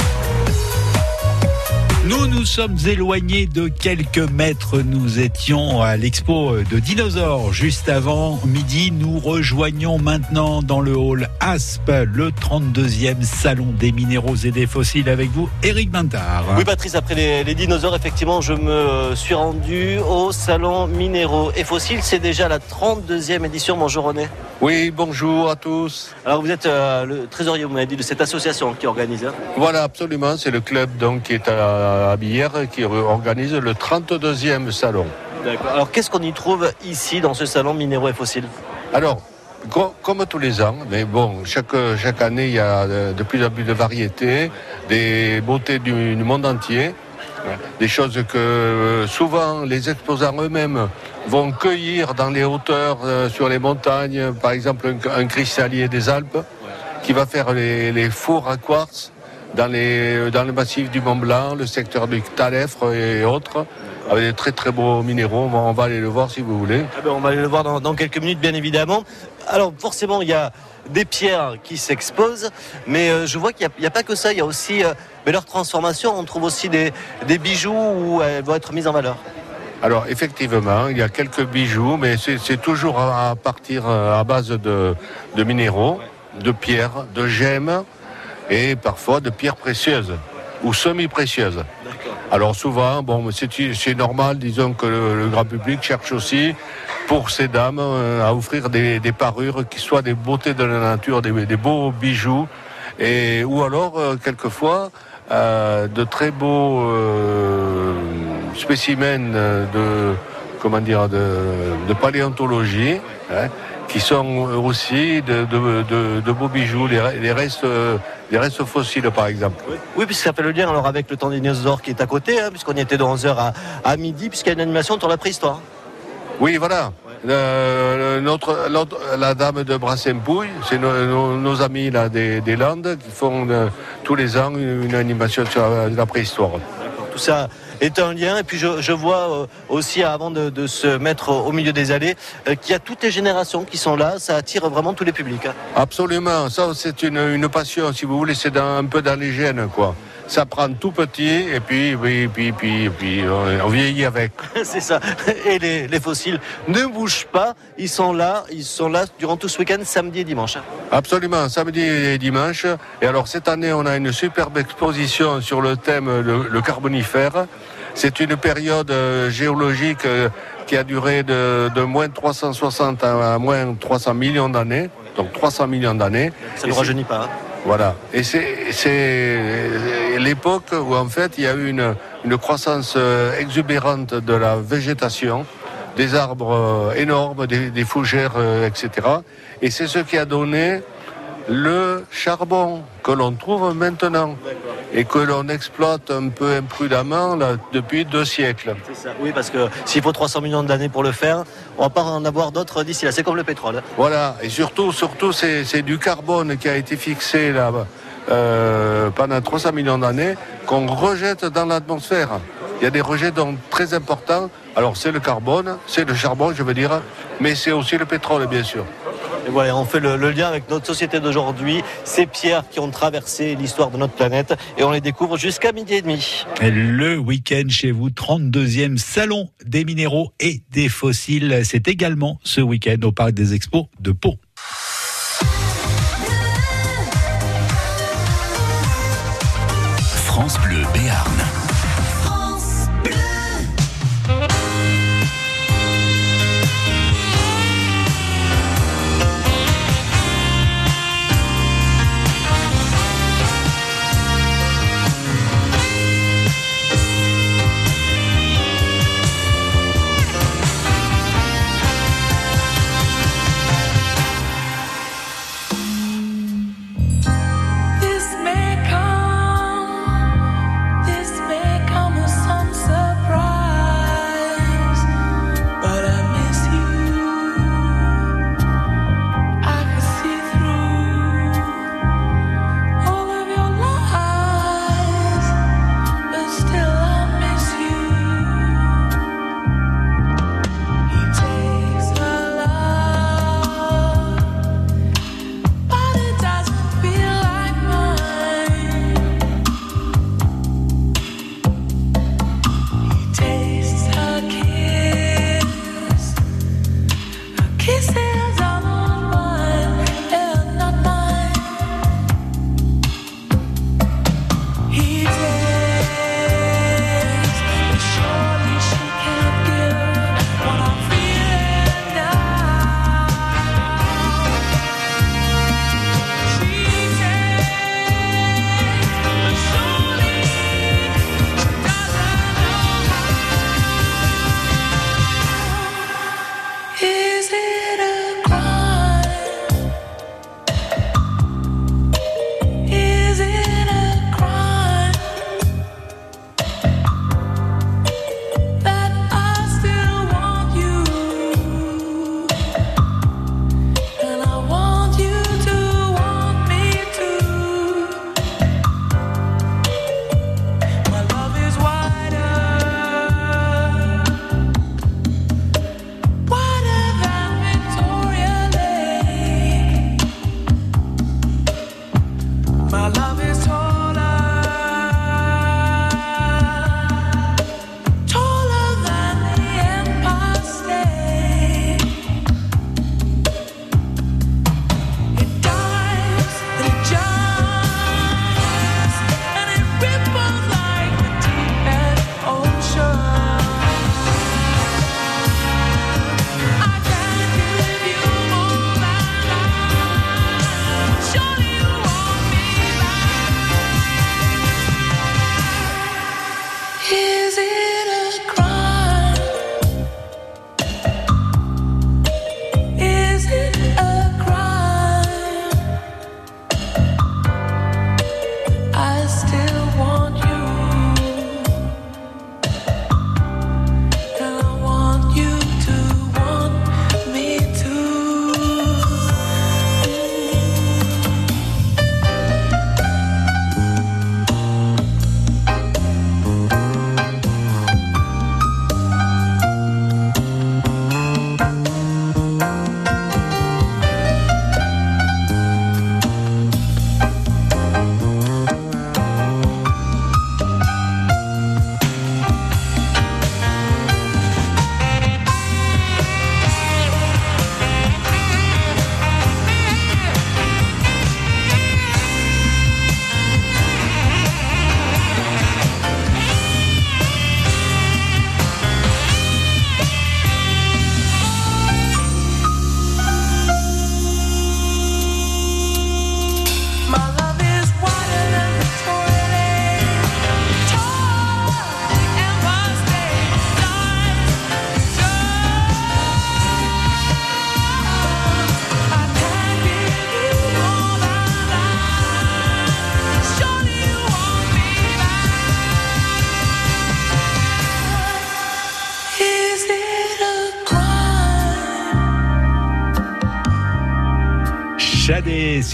Nous nous sommes éloignés de quelques mètres. Nous étions à l'expo de dinosaures juste avant midi. Nous rejoignons maintenant dans le hall ASP, le 32e salon des minéraux et des fossiles avec vous, Éric Bintard. Oui, Patrice, après les, les dinosaures, effectivement, je me suis rendu au salon minéraux et fossiles. C'est déjà la 32e édition. Bonjour René. Oui, bonjour à tous. Alors, vous êtes euh, le trésorier, vous m'avez dit, de cette association qui organise. hein. Voilà, absolument, c'est le club donc, qui est à, à Billère qui organise le 32e salon. D'accord. Alors, qu'est-ce qu'on y trouve ici dans ce salon minéraux et fossiles? Alors, co- comme tous les ans, mais bon, chaque, chaque année, il y a de, de plus en plus de variétés, des beautés du, du monde entier, des choses que euh, souvent les exposants eux-mêmes vont cueillir dans les hauteurs, euh, sur les montagnes, par exemple un, un cristallier des Alpes, qui va faire les, les fours à quartz dans, les, dans le massif du Mont Blanc, le secteur du Talèfre et autres, avec des très très beaux minéraux. On va, on va aller le voir si vous voulez. Ah ben, on va aller le voir dans, dans quelques minutes, bien évidemment. Alors, forcément, il y a des pierres qui s'exposent, mais euh, je vois qu'il n'y a, pas que ça. Il y a aussi euh, mais leur transformation. On trouve aussi des, des bijoux où elles vont être mises en valeur. Alors effectivement, il y a quelques bijoux, mais c'est toujours à partir euh, à base de, de minéraux, de pierres, de gemmes et parfois de pierres précieuses ou semi-précieuses. Alors souvent, bon, c'est c'est normal, disons que le, le grand public cherche aussi pour ces dames euh, à offrir des, parures qui soient des beautés de la nature, des, beaux bijoux, et ou alors euh, quelquefois euh, de très beaux spécimens de comment dire de, de paléontologie. hein, qui sont aussi de, de- de- de beaux bijoux, les, re- les restes, les restes fossiles par exemple. Oui, puisque ça fait le lien alors avec le temps des dinosaures qui est à côté, hein, puisqu'on y était de 11h à, à midi, puisqu'il y a une animation sur la préhistoire. Oui, voilà. Notre, l'autre- la dame de Brassempouille, c'est nos, nos- nos amis là, des, des Landes qui font euh, tous les ans une, une animation sur la, la préhistoire. Tout ça est un lien. Et puis je, je vois euh, aussi, avant de, de se mettre au milieu des allées, euh, qu'il y a toutes les générations qui sont là. Ça attire vraiment tous les publics. hein. Absolument, ça c'est une, une passion, si vous voulez, c'est un peu dans les gènes, quoi. Ça prend tout petit et puis, puis, puis, puis, puis on, on vieillit avec. C'est ça. Et les, les fossiles ne bougent pas. Ils sont là. Ils sont là durant tout ce week-end, samedi et dimanche. Absolument, samedi et dimanche. Et alors cette année, on a une superbe exposition sur le thème le, le carbonifère. C'est une période euh, géologique euh, qui a duré de, de moins 360 à, moins 300 millions d'années. Donc 300 millions d'années. Ça ne rajeunit pas. hein. Voilà. Et c'est l'époque où en fait il y a eu une, une croissance euh, exubérante de la végétation, des arbres euh, énormes, des, des fougères, euh, etc. Et c'est ce qui a donné le charbon que l'on trouve maintenant. et que l'on exploite un peu imprudemment là, depuis deux siècles. Ça. Oui, parce que s'il faut 300 millions d'années pour le faire, on va pas en avoir d'autres d'ici là. C'est comme le pétrole. Voilà, et surtout, surtout c'est c'est du carbone qui a été fixé là euh, pendant 300 millions d'années qu'on rejette dans l'atmosphère. Il y a des rejets donc très importants. Alors c'est le carbone, c'est le charbon, je veux dire, mais c'est aussi le pétrole, bien sûr. Et voilà, on fait le, le lien avec notre société d'aujourd'hui, ces pierres qui ont traversé l'histoire de notre planète, et on les découvre jusqu'à midi et demi. Et Le week-end chez vous, 32e salon des minéraux et des fossiles. C'est également ce week-end au Parc des Expos de Pau. France Bleu Béarn.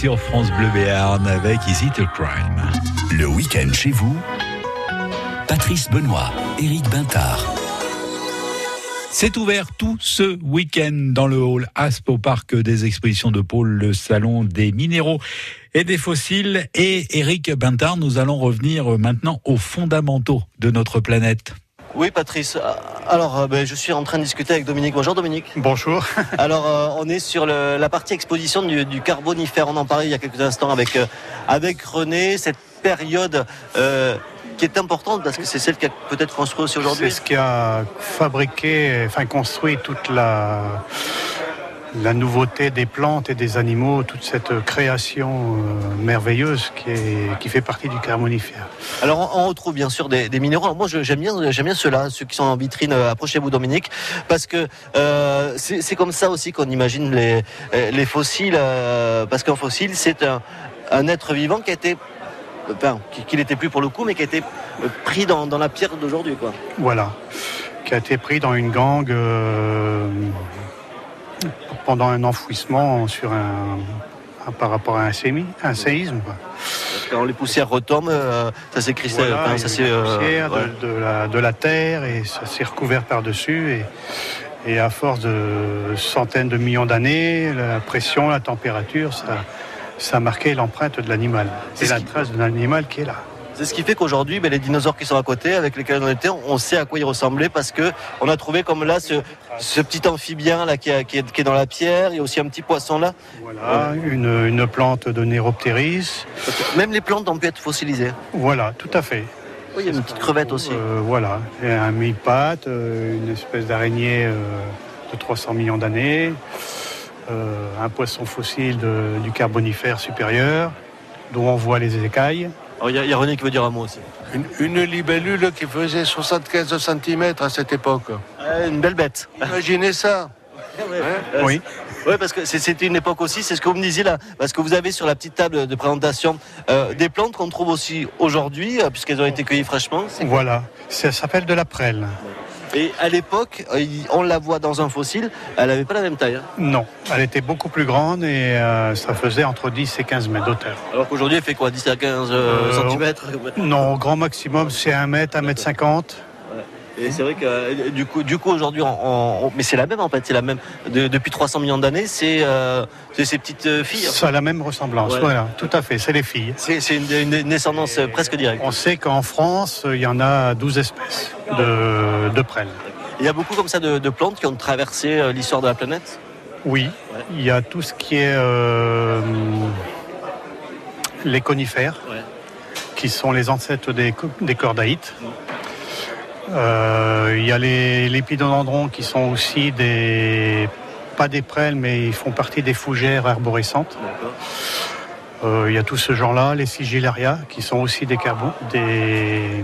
Sur France Bleu Béarn avec Is It a Crime. Le week-end chez vous, Patrice Benoît, Éric Bintard. C'est ouvert tout ce week-end dans le hall ASP au parc des expositions de Pôle, le salon des minéraux et des fossiles. Et Éric Bintard, nous allons revenir maintenant aux fondamentaux de notre planète. Oui, Patrice. Alors, euh, ben, je suis en train de discuter avec Dominique. Bonjour, Dominique. Bonjour. Alors, euh, on est sur le- la partie exposition du, du carbonifère. On en parlait il y a quelques instants avec, euh, avec René. Cette période euh, qui est importante parce que c'est celle qui a peut-être construit aussi aujourd'hui. C'est ce qui a fabriqué, enfin construit toute la, la nouveauté des plantes et des animaux, toute cette création euh, merveilleuse qui, est, qui fait partie du carbonifère. Alors, on, retrouve bien sûr des, des minéraux. Alors, moi, j'aime bien, j'aime bien ceux-là, ceux qui sont en vitrine. Euh, Approchez-vous, Dominique, parce que euh, c'est comme ça aussi qu'on imagine les, les fossiles. euh, parce qu'un fossile, c'est un, un être vivant qui a été, enfin, n'était plus pour le coup, mais qui a été pris dans, dans la pierre d'aujourd'hui, quoi. Voilà. Qui a été pris dans une gangue euh, pendant un enfouissement sur un, par rapport à un, sémi, un séisme. Quand les poussières retombent, euh, ça s'est. Voilà, y ça s'est, euh, de- la, de la terre et ça s'est recouvert par-dessus. Et, et à force de centaines de millions d'années, la pression, la température, ça, ça a marqué l'empreinte de l'animal. C'est la trace de l'animal qui est là. C'est ce qui fait qu'aujourd'hui, ben, les dinosaures qui sont à côté, avec lesquels on était, on sait à quoi ils ressemblaient parce que on a trouvé comme là ce, ce petit amphibien là qui, a- qui est, qui est dans la pierre. Il y a aussi un petit poisson là. Voilà, une, une plante de Néroptéris. Même les plantes ont pu être fossilisées. Voilà, tout à fait. Oui, il y a une petite crevette aussi. Euh, voilà, Et un mille-pattes, euh, une espèce d'araignée euh, de 300 millions d'années, euh, un poisson fossile de- du carbonifère supérieur, dont on voit les écailles. Il y, a- il y a René qui veut dire un mot aussi. Une, une libellule qui faisait 75 cm à cette époque. Euh, une belle bête. Imaginez ça. Euh, Oui. Oui, parce que c'est- c'était une époque aussi, c'est ce que vous me disiez là, parce que vous avez sur la petite table de présentation euh, des plantes qu'on trouve aussi aujourd'hui, puisqu'elles ont été cueillies fraîchement. Voilà, ça s'appelle de la prêle. Et à l'époque, euh, on la voit dans un fossile, elle n'avait pas la même taille. hein. Non, elle était beaucoup plus grande et euh, ça faisait entre 10 et 15 mètres d'auteur. Alors qu'aujourd'hui, elle fait quoi 10 à 15 Euh, cm Non, au grand maximum, c'est 1 mètre, 1 mètre 50. Et c'est vrai que euh, du coup, du coup aujourd'hui, on- on- mais c'est la même en fait, c'est la même. De- depuis 300 millions d'années, c'est euh, ces petites euh, filles. Ça a la même ressemblance, Ouais. voilà, tout à fait, c'est les filles. C'est une, une descendance presque directe. On sait qu'en France, il y en a 12 espèces de, de prêles. Il y a beaucoup comme ça de, de plantes qui ont traversé l'histoire de la planète? Oui, il y a tout ce qui est euh, les conifères, qui sont les ancêtres des cordaïtes. Euh, il y a les lépidodendrons qui sont aussi des pas des prêles, mais ils font partie des fougères arborescentes. Euh, il y a tout ce genre-là, les sigillaria, qui sont aussi des carbos, des,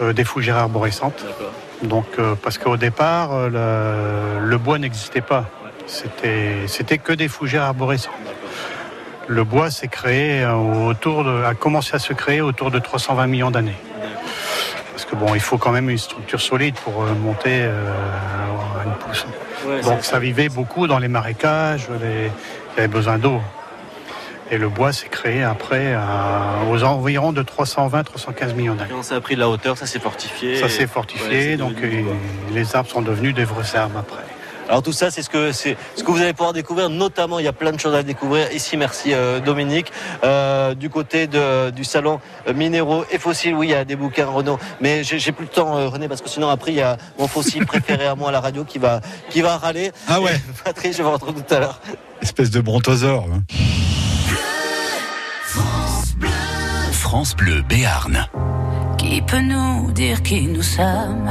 euh, des fougères arborescentes. Donc, parce qu'au départ, le, bois n'existait pas. C'était, que des fougères arborescentes. Le bois s'est créé autour de, a commencé à se créer autour de 320 millions d'années. Que bon, il faut quand même une structure solide pour euh, monter euh, à une pousse. Ouais, Donc ça vivait beaucoup dans les marécages, les- il y avait besoin d'eau. Et le bois s'est créé après à- aux environs de 320-315 millions d'années. Ça a pris de la hauteur, ça s'est fortifié. Ça s'est fortifié, donc euh, les arbres sont devenus des vrais arbres après. Alors tout ça, c'est ce que c'est ce que vous allez pouvoir découvrir. Notamment, il y a plein de choses à découvrir ici. Merci euh, Dominique. Euh, du côté de, du salon euh, minéraux et fossiles, oui, il y a des bouquins Renault. Mais j'ai plus le temps, euh, René, parce que sinon après il y a mon fossile préféré à moi à la radio qui va qui va râler. Ah ouais. Et Patrick, je vais vous retrouver tout à l'heure. Espèce de brontosaure. hein. France Bleu Béarn. Qui peut nous dire qui nous sommes?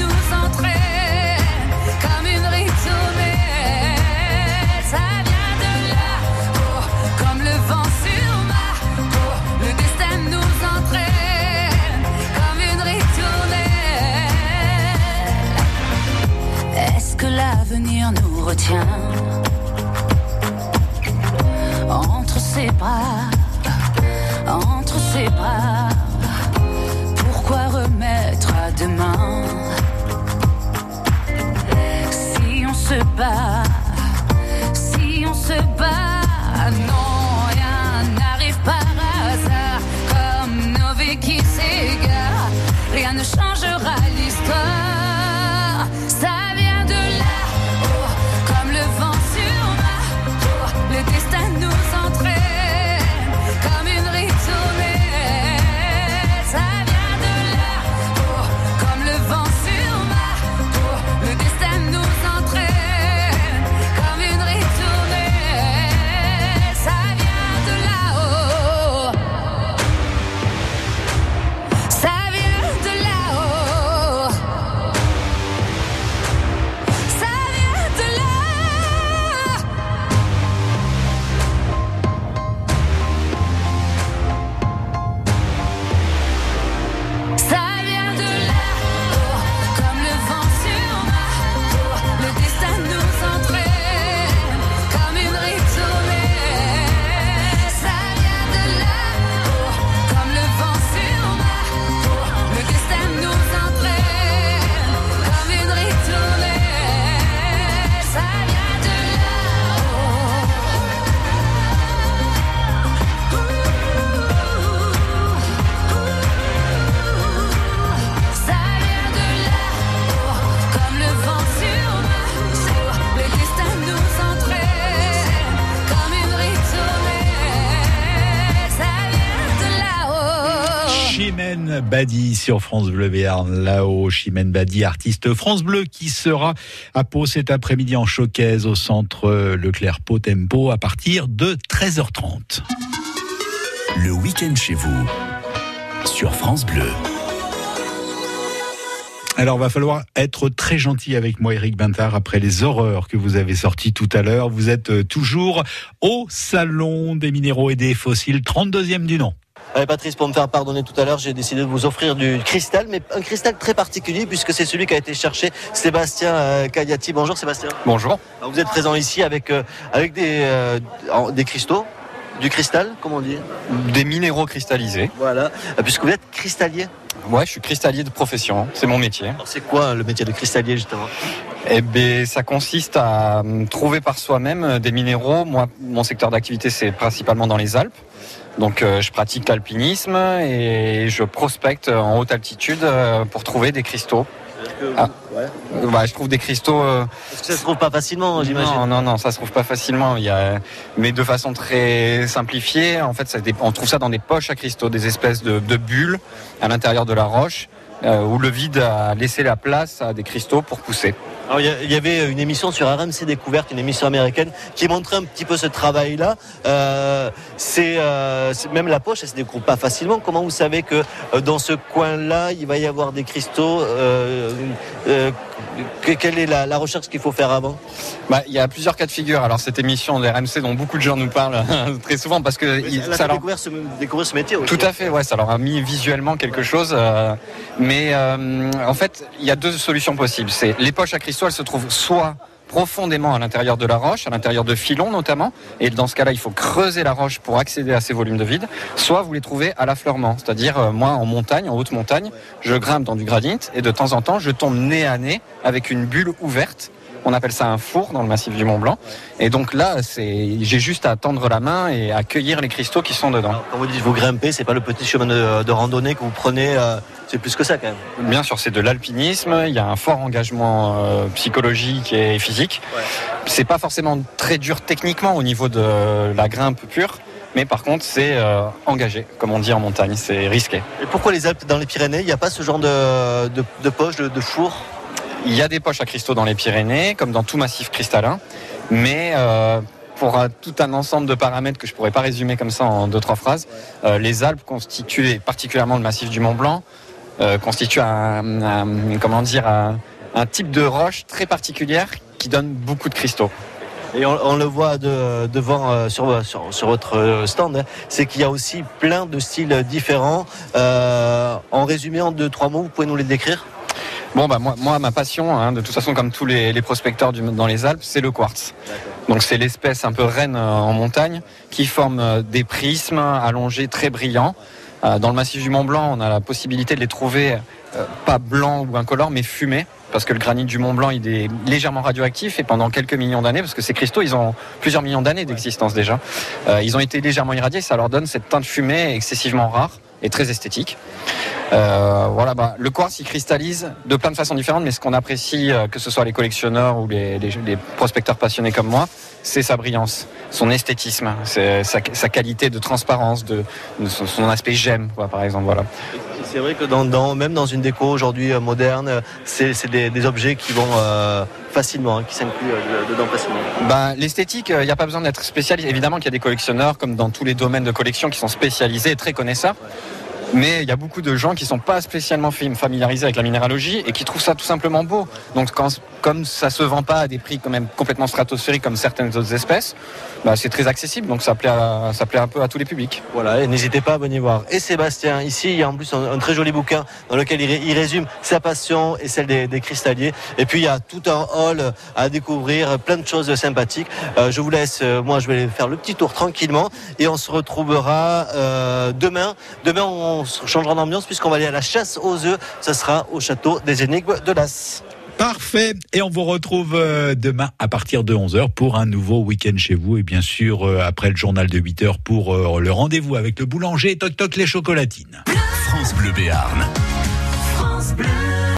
Nous entrer comme une rythme, ça vient de là, oh, comme le vent sur Mars. Le destin nous entrer comme une rythme. Est-ce que l'avenir nous retient? Entre ses bras, entre ses bras, pourquoi remettre à demain? Se Badi sur France Bleu Béarn, là-haut. Chimène Badi, artiste France Bleu, qui sera à Pau cet après-midi en showcase au centre Leclerc Pau Tempo à partir de 13h30. Le week-end chez vous sur France Bleu. Alors, va falloir être très gentil avec moi, Eric Bintard, après les horreurs que vous avez sorties tout à l'heure. Vous êtes euh, toujours au Salon des minéraux et des fossiles, 32e du nom. Ouais, Patrice, pour me faire pardonner tout à l'heure, j'ai décidé de vous offrir du cristal, mais un cristal très particulier puisque c'est celui qui a été cherché Sébastien euh, Cagliati. Bonjour Sébastien. Bonjour. Alors, vous êtes présent ici avec, euh, avec des, euh, en- des cristaux, du cristal, comment on dit Des minéraux cristallisés. Voilà, Euh, puisque vous êtes cristallier. Ouais, je suis cristallier de profession, c'est mon métier. C'est quoi le métier de cristallier justement? Eh ben, ça consiste à hum, trouver par soi-même euh, des minéraux. Moi, mon secteur d'activité, c'est principalement dans les Alpes. Donc, euh, je pratique l'alpinisme et je prospecte en haute altitude euh, pour trouver des cristaux. Ah. Ouais. Bah, je trouve des cristaux. euh, Parce que ça se trouve pas facilement, j'imagine. Non, non, non, ça se trouve pas facilement. Il y a, mais de façon très simplifiée, en fait, ça on trouve ça dans des poches à cristaux, des espèces de, de bulles à l'intérieur de la roche, euh, où le vide a laissé la place à des cristaux pour pousser. Il y avait une émission sur RMC Découverte, une émission américaine, qui montrait un petit peu ce travail-là. Euh, c'est euh, même la poche, elle se découpe pas facilement. Comment vous savez que euh, dans ce coin-là, il va y avoir des cristaux euh, euh, que- Quelle est la recherche qu'il faut faire avant? Bah, il y a plusieurs cas de figure. Alors cette émission de RMC dont beaucoup de gens nous parlent très souvent parce que il- ça leur- découvrir ce, découvrir ce métier aussi. Tout à fait, ouais, ça leur a mis visuellement quelque chose. euh, mais euh, en fait, il y a deux solutions possibles. C'est les poches à cristaux, elles se trouvent soit profondément à l'intérieur de la roche, à l'intérieur de filons notamment, et dans ce cas-là, il faut creuser la roche pour accéder à ces volumes de vide, soit vous les trouvez à l'affleurement, c'est-à-dire euh, moi en montagne, en haute montagne, je grimpe dans du gradient et de temps en temps, je tombe nez à nez avec une bulle ouverte. On appelle ça un four dans le massif du Mont Blanc. Et donc là, c'est, j'ai juste à tendre la main et à cueillir les cristaux qui sont dedans. Quand vous dites vous grimpez, c'est pas le petit chemin de, de randonnée que vous prenez, euh, c'est plus que ça quand même. Bien sûr, c'est de l'alpinisme. Il y a un fort engagement euh, psychologique et physique. C'est pas forcément très dur techniquement au niveau de la grimpe pure, mais par contre, c'est euh, engagé, comme on dit en montagne. C'est risqué. Et pourquoi les Alpes dans les Pyrénées, il n'y a pas ce genre de, de, de poche, de, de four? Il y a des poches à cristaux dans les Pyrénées, comme dans tout massif cristallin, mais euh, pour tout un ensemble de paramètres que je pourrais pas résumer comme ça en deux trois phrases, euh, les Alpes constituent, et particulièrement le massif du Mont Blanc, euh, constituent un, comment dire un, type de roche très particulière qui donne beaucoup de cristaux. Et on, le voit de- devant euh, sur, votre stand, hein, c'est qu'il y a aussi plein de styles différents. En résumé, en deux, trois mots, vous pouvez nous les décrire? Bon, bah, moi, moi ma passion, hein, de toute façon, comme tous les, les prospecteurs du- dans les Alpes, c'est le quartz. Donc, c'est l'espèce un peu reine euh, en montagne qui forme euh, des prismes allongés très brillants. Euh, Dans le massif du Mont Blanc, on a la possibilité de les trouver pas blancs ou incolores, mais fumés. Parce que le granit du Mont Blanc, il est légèrement radioactif et pendant quelques millions d'années, parce que ces cristaux, ils ont plusieurs millions d'années d'existence déjà, euh, ils ont été légèrement irradiés, ça leur donne cette teinte fumée excessivement rare et très esthétique. Euh, voilà, bah, le quartz, il cristallise de plein de façons différentes, mais ce qu'on apprécie, euh, que ce soit les collectionneurs ou les, prospecteurs passionnés comme moi, c'est sa brillance, son esthétisme, sa, sa qualité de transparence, de, de son, son aspect quoi, par exemple. Voilà. C'est vrai que dans, dans- même dans une déco aujourd'hui euh, moderne, euh, c'est des, des objets qui vont euh, facilement, hein, qui s'incluent euh, dedans facilement. Ben, L'esthétique, il n'y a pas besoin d'être spécialiste. Évidemment qu'il y a des collectionneurs, comme dans tous les domaines de collection, qui sont spécialisés et très connaisseurs. Mais il y a beaucoup de gens qui sont pas spécialement fam- familiarisés avec la minéralogie et qui trouvent ça tout simplement beau. Donc comme ça se vend pas à des prix quand même complètement stratosphériques comme certaines autres espèces, bah, c'est très accessible. Donc ça plaît, ça plaît un peu à tous les publics. Voilà, et n'hésitez pas à venir voir. Et Sébastien, ici, il y a en plus un, très joli bouquin dans lequel il, ré- il résume sa passion et celle des, des cristalliers. Et puis, il y a tout un hall à découvrir, plein de choses sympathiques. Euh, je vous laisse, euh, moi, je vais faire le petit tour tranquillement et on se retrouvera euh, demain. Demain, se changera d'ambiance puisqu'on va aller à la chasse aux œufs. Ce sera au château des énigmes de Las. Parfait. Et on vous retrouve euh, demain à partir de 11h pour un nouveau week-end chez vous. Et bien sûr, euh, après le journal de 8h pour euh, le rendez-vous avec le boulanger Toc Toc les chocolatines. France Bleu Béarn. France Bleu.